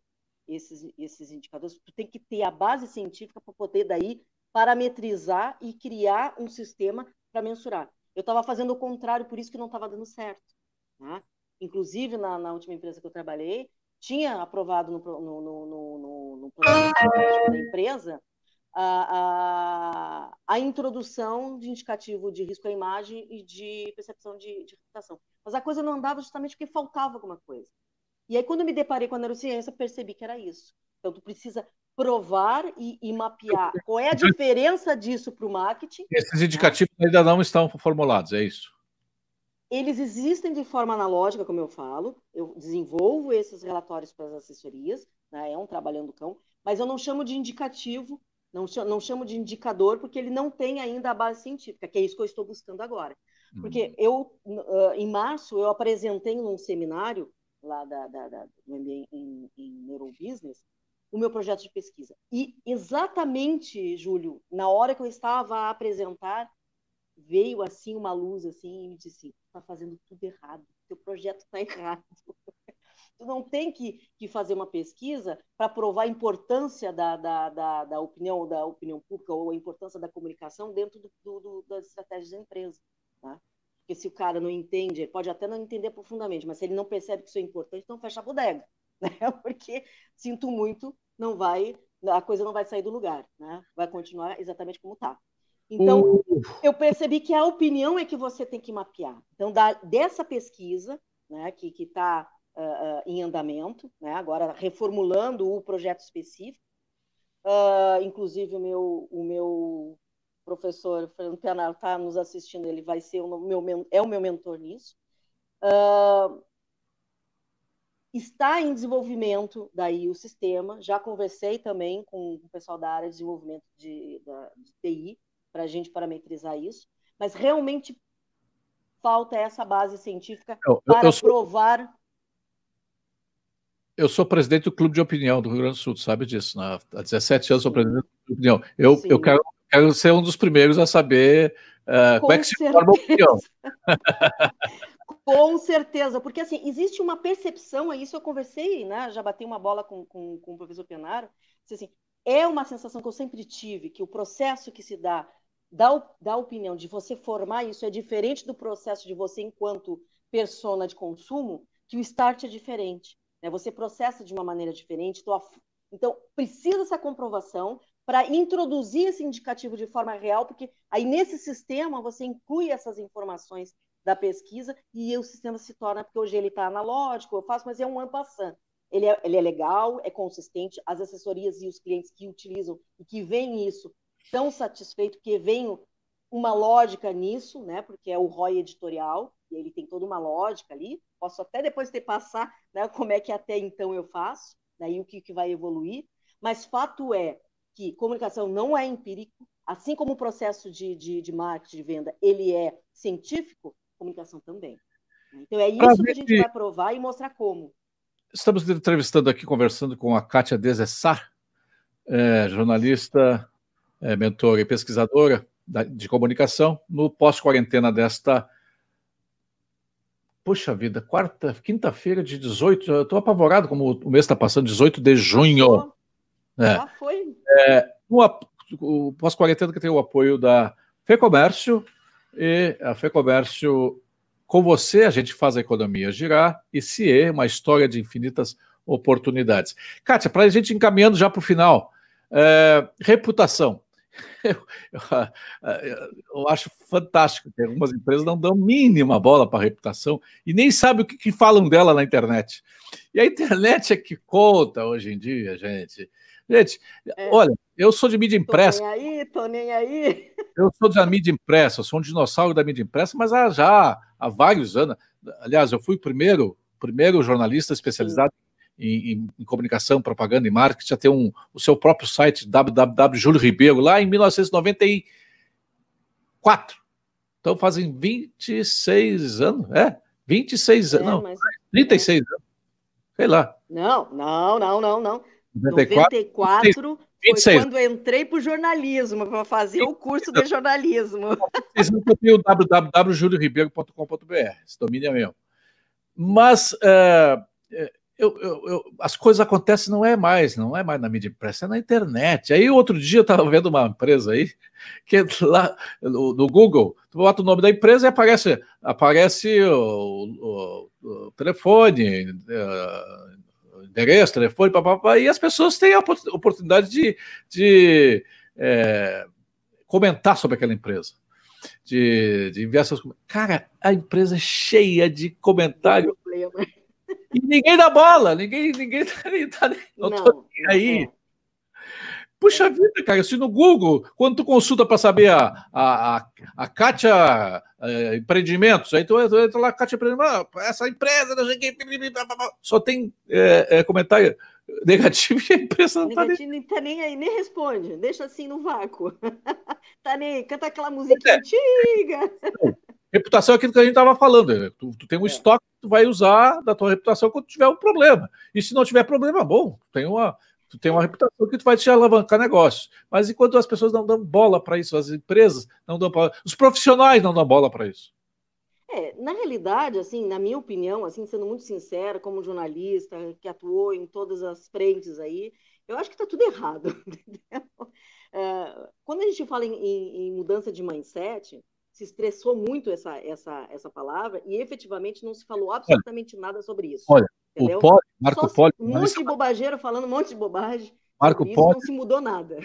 esses, esses indicadores? Tu tem que ter a base científica para poder daí parametrizar e criar um sistema para mensurar. Eu estava fazendo o contrário, por isso que não estava dando certo. Né? Inclusive, na, na última empresa que eu trabalhei, tinha aprovado no, no, no, no, no plano da empresa a, a, a, introdução de indicativo de risco à imagem e de percepção de, de reputação. Mas a coisa não andava justamente porque faltava alguma coisa. E aí, quando me deparei com a neurociência, percebi que era isso. Então, tu precisa provar e, e mapear qual é a diferença disso para o marketing. Esses indicativos ainda não estão formulados, é isso? Eles existem de forma analógica, como eu falo. Eu desenvolvo esses relatórios para as assessorias, né? é um trabalhando cão, mas eu não chamo de indicativo, não chamo, não chamo de indicador, porque ele não tem ainda a base científica, que é isso que eu estou buscando agora. Porque uhum. eu, uh, em março, eu apresentei num seminário lá da, da, da em, em, em Neurobusiness o meu projeto de pesquisa. E exatamente, Júlio, na hora que eu estava a apresentar, veio assim uma luz assim e me disse: está fazendo tudo errado, teu projeto está errado. tu não tem que, que fazer uma pesquisa para provar a importância da, da, da, da, opinião da opinião pública ou a importância da comunicação dentro do, do, das estratégias da empresa. Tá? Porque se o cara não entende, ele pode até não entender profundamente, mas se ele não percebe que isso é importante, então fecha a bodega. Né? Porque, sinto muito, não vai, a coisa não vai sair do lugar, né? vai continuar exatamente como está. Então, uh. eu percebi que a opinião é que você tem que mapear. Então, da, dessa pesquisa, né, que está uh, uh, em andamento, né, agora reformulando o projeto específico, uh, inclusive o meu, o meu professor Fernando Pianaro está nos assistindo, ele vai ser o meu, é o meu mentor nisso. está em desenvolvimento daí o sistema, já conversei também com o pessoal da área de desenvolvimento de, da, de TI, para a gente parametrizar isso, mas realmente falta essa base científica eu, para eu sou, provar. Eu sou presidente do Clube de Opinião do Rio Grande do Sul, sabe disso? Né? Há 17 anos sou presidente do Clube de Opinião. Eu, eu quero, quero ser um dos primeiros a saber uh, como é que se forma a opinião. Com certeza, porque assim, existe uma percepção, isso eu conversei, né? Já bati uma bola com, com, com o professor Penaro, assim, é uma sensação que eu sempre tive, que o processo que se dá da, da opinião de você formar isso é diferente do processo de você enquanto persona de consumo, que o start é diferente. Né? Você processa de uma maneira diferente. Então, então precisa essa comprovação para introduzir esse indicativo de forma real, porque aí nesse sistema você inclui essas informações da pesquisa e o sistema se torna, porque hoje ele está analógico, eu faço, mas é um ano passando. Ele é, ele é legal, é consistente, as assessorias e os clientes que utilizam e que veem isso tão satisfeito que vem uma lógica nisso, né? Porque é o ROI editorial e ele tem toda uma lógica ali. Posso até depois ter passar, né? Como é que até então eu faço, daí o que, que vai evoluir. Mas fato é que comunicação não é empírico, assim como o processo de, de, de marketing, de venda, ele é científico, comunicação também. Então é isso que a gente vai provar e mostrar como. Estamos entrevistando aqui, conversando com a Kátia Desessar, é, jornalista, é, mentora e pesquisadora de comunicação, no pós-quarentena desta. Puxa vida, quarta, quinta-feira de 18, eu estou apavorado como o mês está passando, 18 de junho. É. Já foi. É, o pós-quarentena que tem o apoio da FEComércio e a FEComércio com você a gente faz a economia girar e CIE, uma história de infinitas oportunidades. Kátia, para a gente encaminhando já para o final, é, reputação. Eu, eu, eu, acho fantástico que algumas empresas não dão mínima bola para a reputação e nem sabem o que, que, falam dela na internet. E a internet é que conta hoje em dia, gente. Gente, é. olha, eu sou de mídia impressa. Tô nem aí, tô nem aí. Eu sou da mídia impressa, sou um dinossauro da mídia impressa, mas há, já há vários anos. Aliás, eu fui o primeiro, primeiro jornalista especializado em, em, em, comunicação, propaganda e marketing, a ter um, o seu próprio site, www. Ribeiro, lá em 1994. Então fazem 26 anos, é? 26 anos, é, não, mas... 36 anos, sei lá. Não, não, não, não, não. 94, 94 26. foi quando entrei para o jornalismo, para fazer o curso de jornalismo. Vocês não copiam o www.julioribeiro.com.br, esse domínio é meu. Mas uh, eu, eu, eu, as coisas acontecem não é mais, não é mais na mídia impressa, é na internet. Aí outro dia eu estava vendo uma empresa aí, que lá no, no, Google, tu bota o nome da empresa e aparece, aparece o, o, o telefone, uh, endereço, telefone, papapá, e as pessoas têm a oportunidade de, de é, comentar sobre aquela empresa. De, de enviar seus Cara, a empresa é cheia de comentário e ninguém dá bola, ninguém, ninguém tá, tá não, não aí. É. Puxa vida, cara, se no Google, quando tu consulta para saber a, a, a, a Kátia é, Empreendimentos, aí tu, tu entra lá, Kátia Empreendimentos, ah, essa empresa, só tem é, é, comentário negativo e a empresa não negativo, tá nem... tá nem aí, nem responde, deixa assim no vácuo. tá nem, canta aquela musiquinha é. antiga. Reputação é aquilo que a gente estava falando. Né? Tu, tu, tem um é. estoque que tu vai usar da tua reputação quando tiver um problema. E se não tiver problema, bom, tu tem uma, tu tem uma reputação que tu vai te alavancar negócios. Mas enquanto as pessoas não dão bola para isso, as empresas não dão bola, os profissionais não dão bola para isso. É, na realidade, assim, na minha opinião, assim, sendo muito sincera, como jornalista que atuou em todas as frentes aí, eu acho que está tudo errado. É, quando a gente fala em, em, em mudança de mindset, se estressou muito essa, essa, essa palavra e efetivamente não se falou absolutamente olha, nada sobre isso. Olha, entendeu? o Poli, Marco Poli. Um monte de bobageiro falando um monte de bobagem. Marco Poli, não se mudou nada.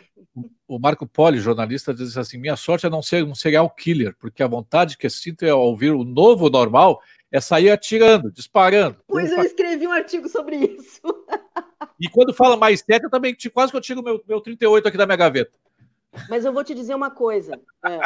O Marco Poli, jornalista, diz assim: minha sorte é não ser um serial killer, porque a vontade que sinto ao ouvir o novo normal é sair atirando, disparando. Pois eu escrevi um artigo sobre isso. E quando fala mais sério, eu também quase que eu tiro meu, meu 38 aqui da minha gaveta. Mas eu vou te dizer uma coisa. É,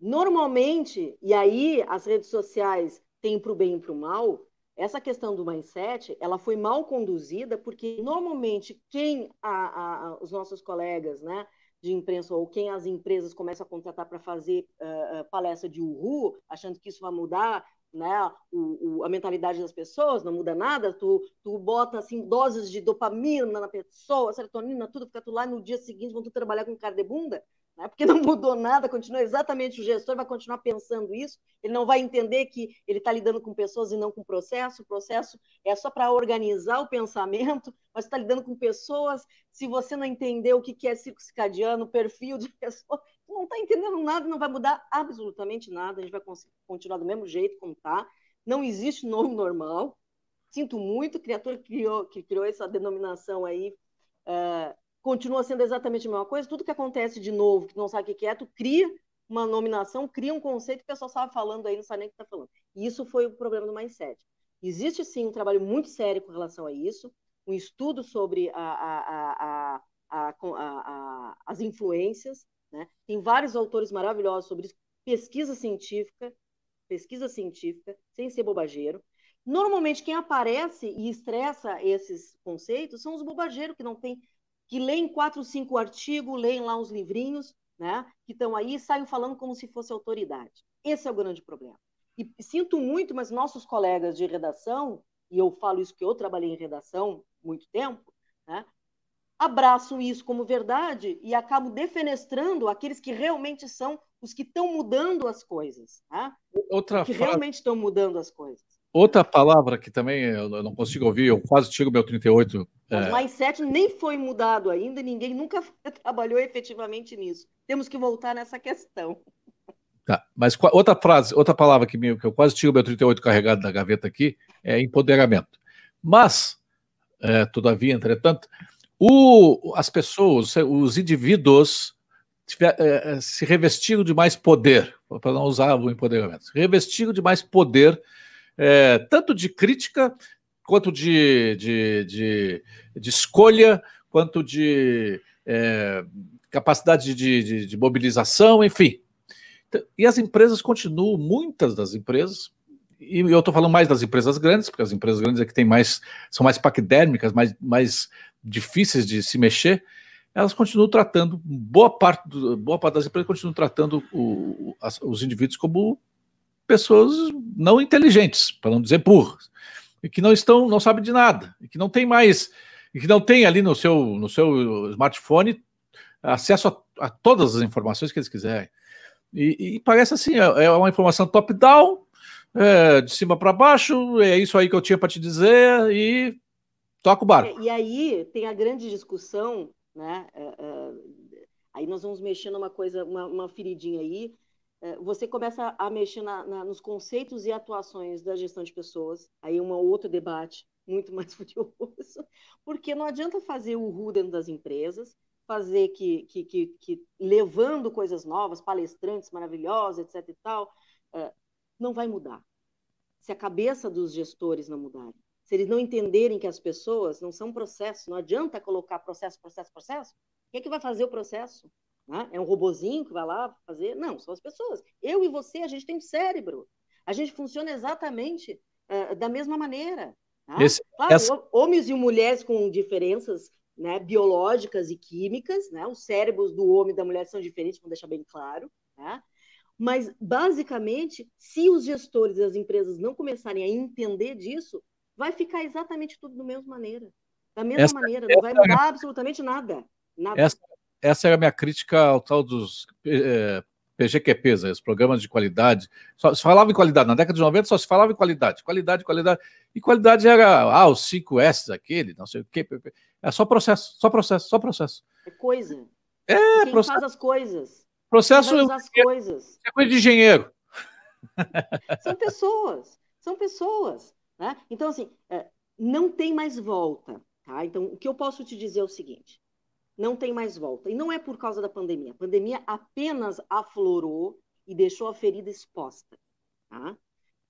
Normalmente, e aí as redes sociais têm para o bem e para o mal, essa questão do mindset, ela foi mal conduzida porque normalmente quem a, a, os nossos colegas, né, de imprensa ou quem as empresas começam a contratar para fazer uh, palestra de uhul, achando que isso vai mudar né, o, o, a mentalidade das pessoas, não muda nada, tu, tu bota assim doses de dopamina na pessoa, serotonina, tudo, fica tu lá no dia seguinte vão tu trabalhar com cara de bunda, né? porque não mudou nada, continua exatamente o gestor, vai continuar pensando isso, ele não vai entender que ele está lidando com pessoas e não com processo, o processo é só para organizar o pensamento, mas está lidando com pessoas, se você não entender o que é ciclo circadiano, perfil de pessoa, não está entendendo nada, não vai mudar absolutamente nada, a gente vai continuar do mesmo jeito como está, não existe novo normal, sinto muito, criador que criou, que criou essa denominação aí, uh, continua sendo exatamente a mesma coisa. Tudo que acontece de novo, que não sabe o que é, tu cria uma nominação, cria um conceito que o pessoal estava falando aí, não sabe nem o que está falando. E isso foi o problema do mindset. Existe sim um trabalho muito sério com relação a isso, um estudo sobre a, a, a, as influências. Né? Tem vários autores maravilhosos sobre isso, pesquisa científica, pesquisa científica, sem ser bobageiro. Normalmente, quem aparece e estressa esses conceitos são os bobageiros que não têm que leem quatro, cinco artigos, leem lá uns livrinhos, né, que estão aí e saem falando como se fosse autoridade. Esse é o grande problema. E sinto muito, mas nossos colegas de redação, e eu falo isso que eu trabalhei em redação muito tempo, né, abraçam isso como verdade e acabam defenestrando aqueles que realmente são os que estão mudando as coisas. Né? Outra que realmente estão mudando as coisas. Outra palavra que também eu não consigo ouvir, eu quase tiro meu 38. Mas é... mais sete nem foi mudado ainda, ninguém nunca trabalhou efetivamente nisso. Temos que voltar nessa questão. Tá, mas outra frase, outra palavra que, me, que eu quase tiro meu 38 carregado da gaveta aqui é empoderamento. Mas, é, todavia, entretanto, o, as pessoas, os indivíduos tiver, é, é se revestiram de mais poder, para não usar o empoderamento, se revestiram de mais poder é, tanto de crítica quanto de, de, de, de escolha, quanto de é, capacidade de, de, de, mobilização, enfim. E as empresas continuam, muitas das empresas, e eu estou falando mais das empresas grandes, porque as empresas grandes é que tem mais, são mais paquidérmicas, mais, mais difíceis de se mexer, elas continuam tratando, boa parte, do, boa parte das empresas continuam tratando o, as, os indivíduos como pessoas não inteligentes, para não dizer burras, e que não estão, não sabem de nada, e que não tem mais, e que não tem ali no seu, no seu smartphone acesso a, a todas as informações que eles quiserem. E, e parece assim, é, é uma informação top-down, é, de cima para baixo, é isso aí que eu tinha para te dizer, e toca o barco. E aí tem a grande discussão, né? É, é, aí nós vamos mexer numa coisa, uma, uma feridinha aí, é, você começa a mexer na, na, nos conceitos e atuações da gestão de pessoas, aí um outro debate muito mais furioso, porque não adianta fazer o RU dentro das empresas, fazer que, que, que, que levando coisas novas, palestrantes maravilhosos, etc e tal, é, não vai mudar. Se a cabeça dos gestores não mudarem, se eles não entenderem que as pessoas não são processos, não adianta colocar processo, processo, processo, quem é que vai fazer o processo? Né? É um robozinho que vai lá fazer? Não, são as pessoas. Eu e você, a gente tem cérebro. A gente funciona exatamente uh, da mesma maneira. Tá? Esse, claro, essa... homens e mulheres com diferenças né, biológicas e químicas, né? Os cérebros do homem e da mulher são diferentes, vamos deixar bem claro, né? Mas, basicamente, se os gestores das empresas não começarem a entender disso, vai ficar exatamente tudo da mesma maneira. Da mesma essa, maneira, não vai mudar é... absolutamente nada. nada. Essa, essa é a minha crítica ao tal dos é, PGQPs, os programas de qualidade. Só se falava em qualidade. Na década de 90 só se falava em qualidade. Qualidade, qualidade. E qualidade era, ah, os 5S, aquele, não sei o quê. É só processo, só processo, só processo. É coisa. É, Quem processo. faz as coisas. Processo Quem faz as coisas. é coisa de engenheiro. São pessoas, são pessoas. Né? Então, assim, é, não tem mais volta. Tá? Então, o que eu posso te dizer é o seguinte: não tem mais volta. E não é por causa da pandemia. A pandemia apenas aflorou e deixou a ferida exposta. Tá?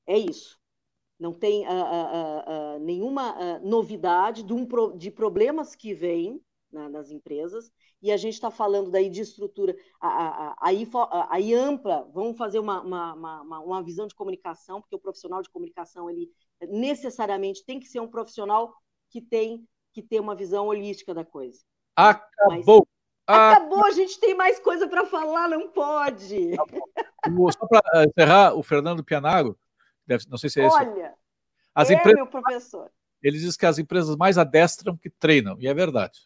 É isso. Não tem uh, uh, uh, nenhuma novidade de, um pro, de, problemas que vêm né, nas empresas. E a gente está falando daí de estrutura aí, aí ampla. Vamos fazer uma, uma, uma, uma visão de comunicação, porque o profissional de comunicação ele necessariamente tem que ser um profissional que tem que ter uma visão holística da coisa. Acabou. Acabou, a gente tem mais coisa para falar, não pode. Só para encerrar, o Fernando Pianaro, deve, não sei se é esse. Olha, as é empresas, meu professor. Ele diz que as empresas mais adestram que treinam, e é verdade.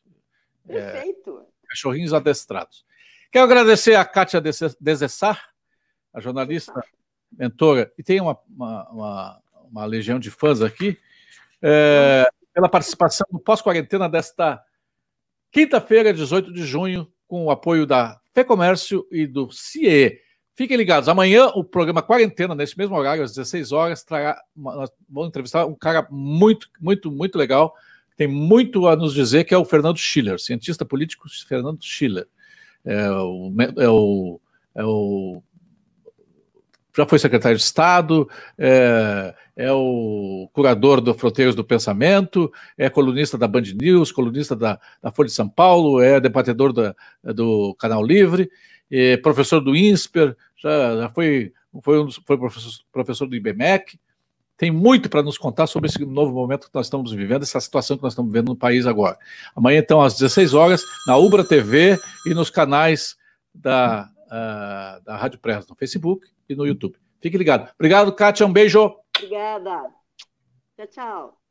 Perfeito. É, cachorrinhos adestrados. Quero agradecer a Kátia Desessar, a jornalista, mentora, e tem uma, uma, uma, uma legião de fãs aqui, é, pela participação no pós-quarentena desta Quinta-feira, 18 de junho, com o apoio da FEComércio e do CIE. Fiquem ligados, amanhã o programa Quarentena, nesse mesmo horário, às 16 horas, trará uma, nós vamos entrevistar um cara muito, muito, muito legal, tem muito a nos dizer, que é o Fernando Schiller, cientista político Fernando Schiller. É o, é o, é o já foi secretário de Estado, é, é, o curador do Fronteiras do Pensamento, é colunista da Band News, colunista da, da Folha de São Paulo, é debatedor da, do Canal Livre, é professor do INSPER, já, já foi, foi, um, foi professor, professor do IBMEC, tem muito para nos contar sobre esse novo momento que nós estamos vivendo, essa situação que nós estamos vivendo no país agora. Amanhã, então, às 16 horas, na Ubra TV e nos canais da, uh, da Rádio Press, no Facebook e no YouTube. Fique ligado. Obrigado, Kátia. Um beijo. Obrigada. Tchau, tchau.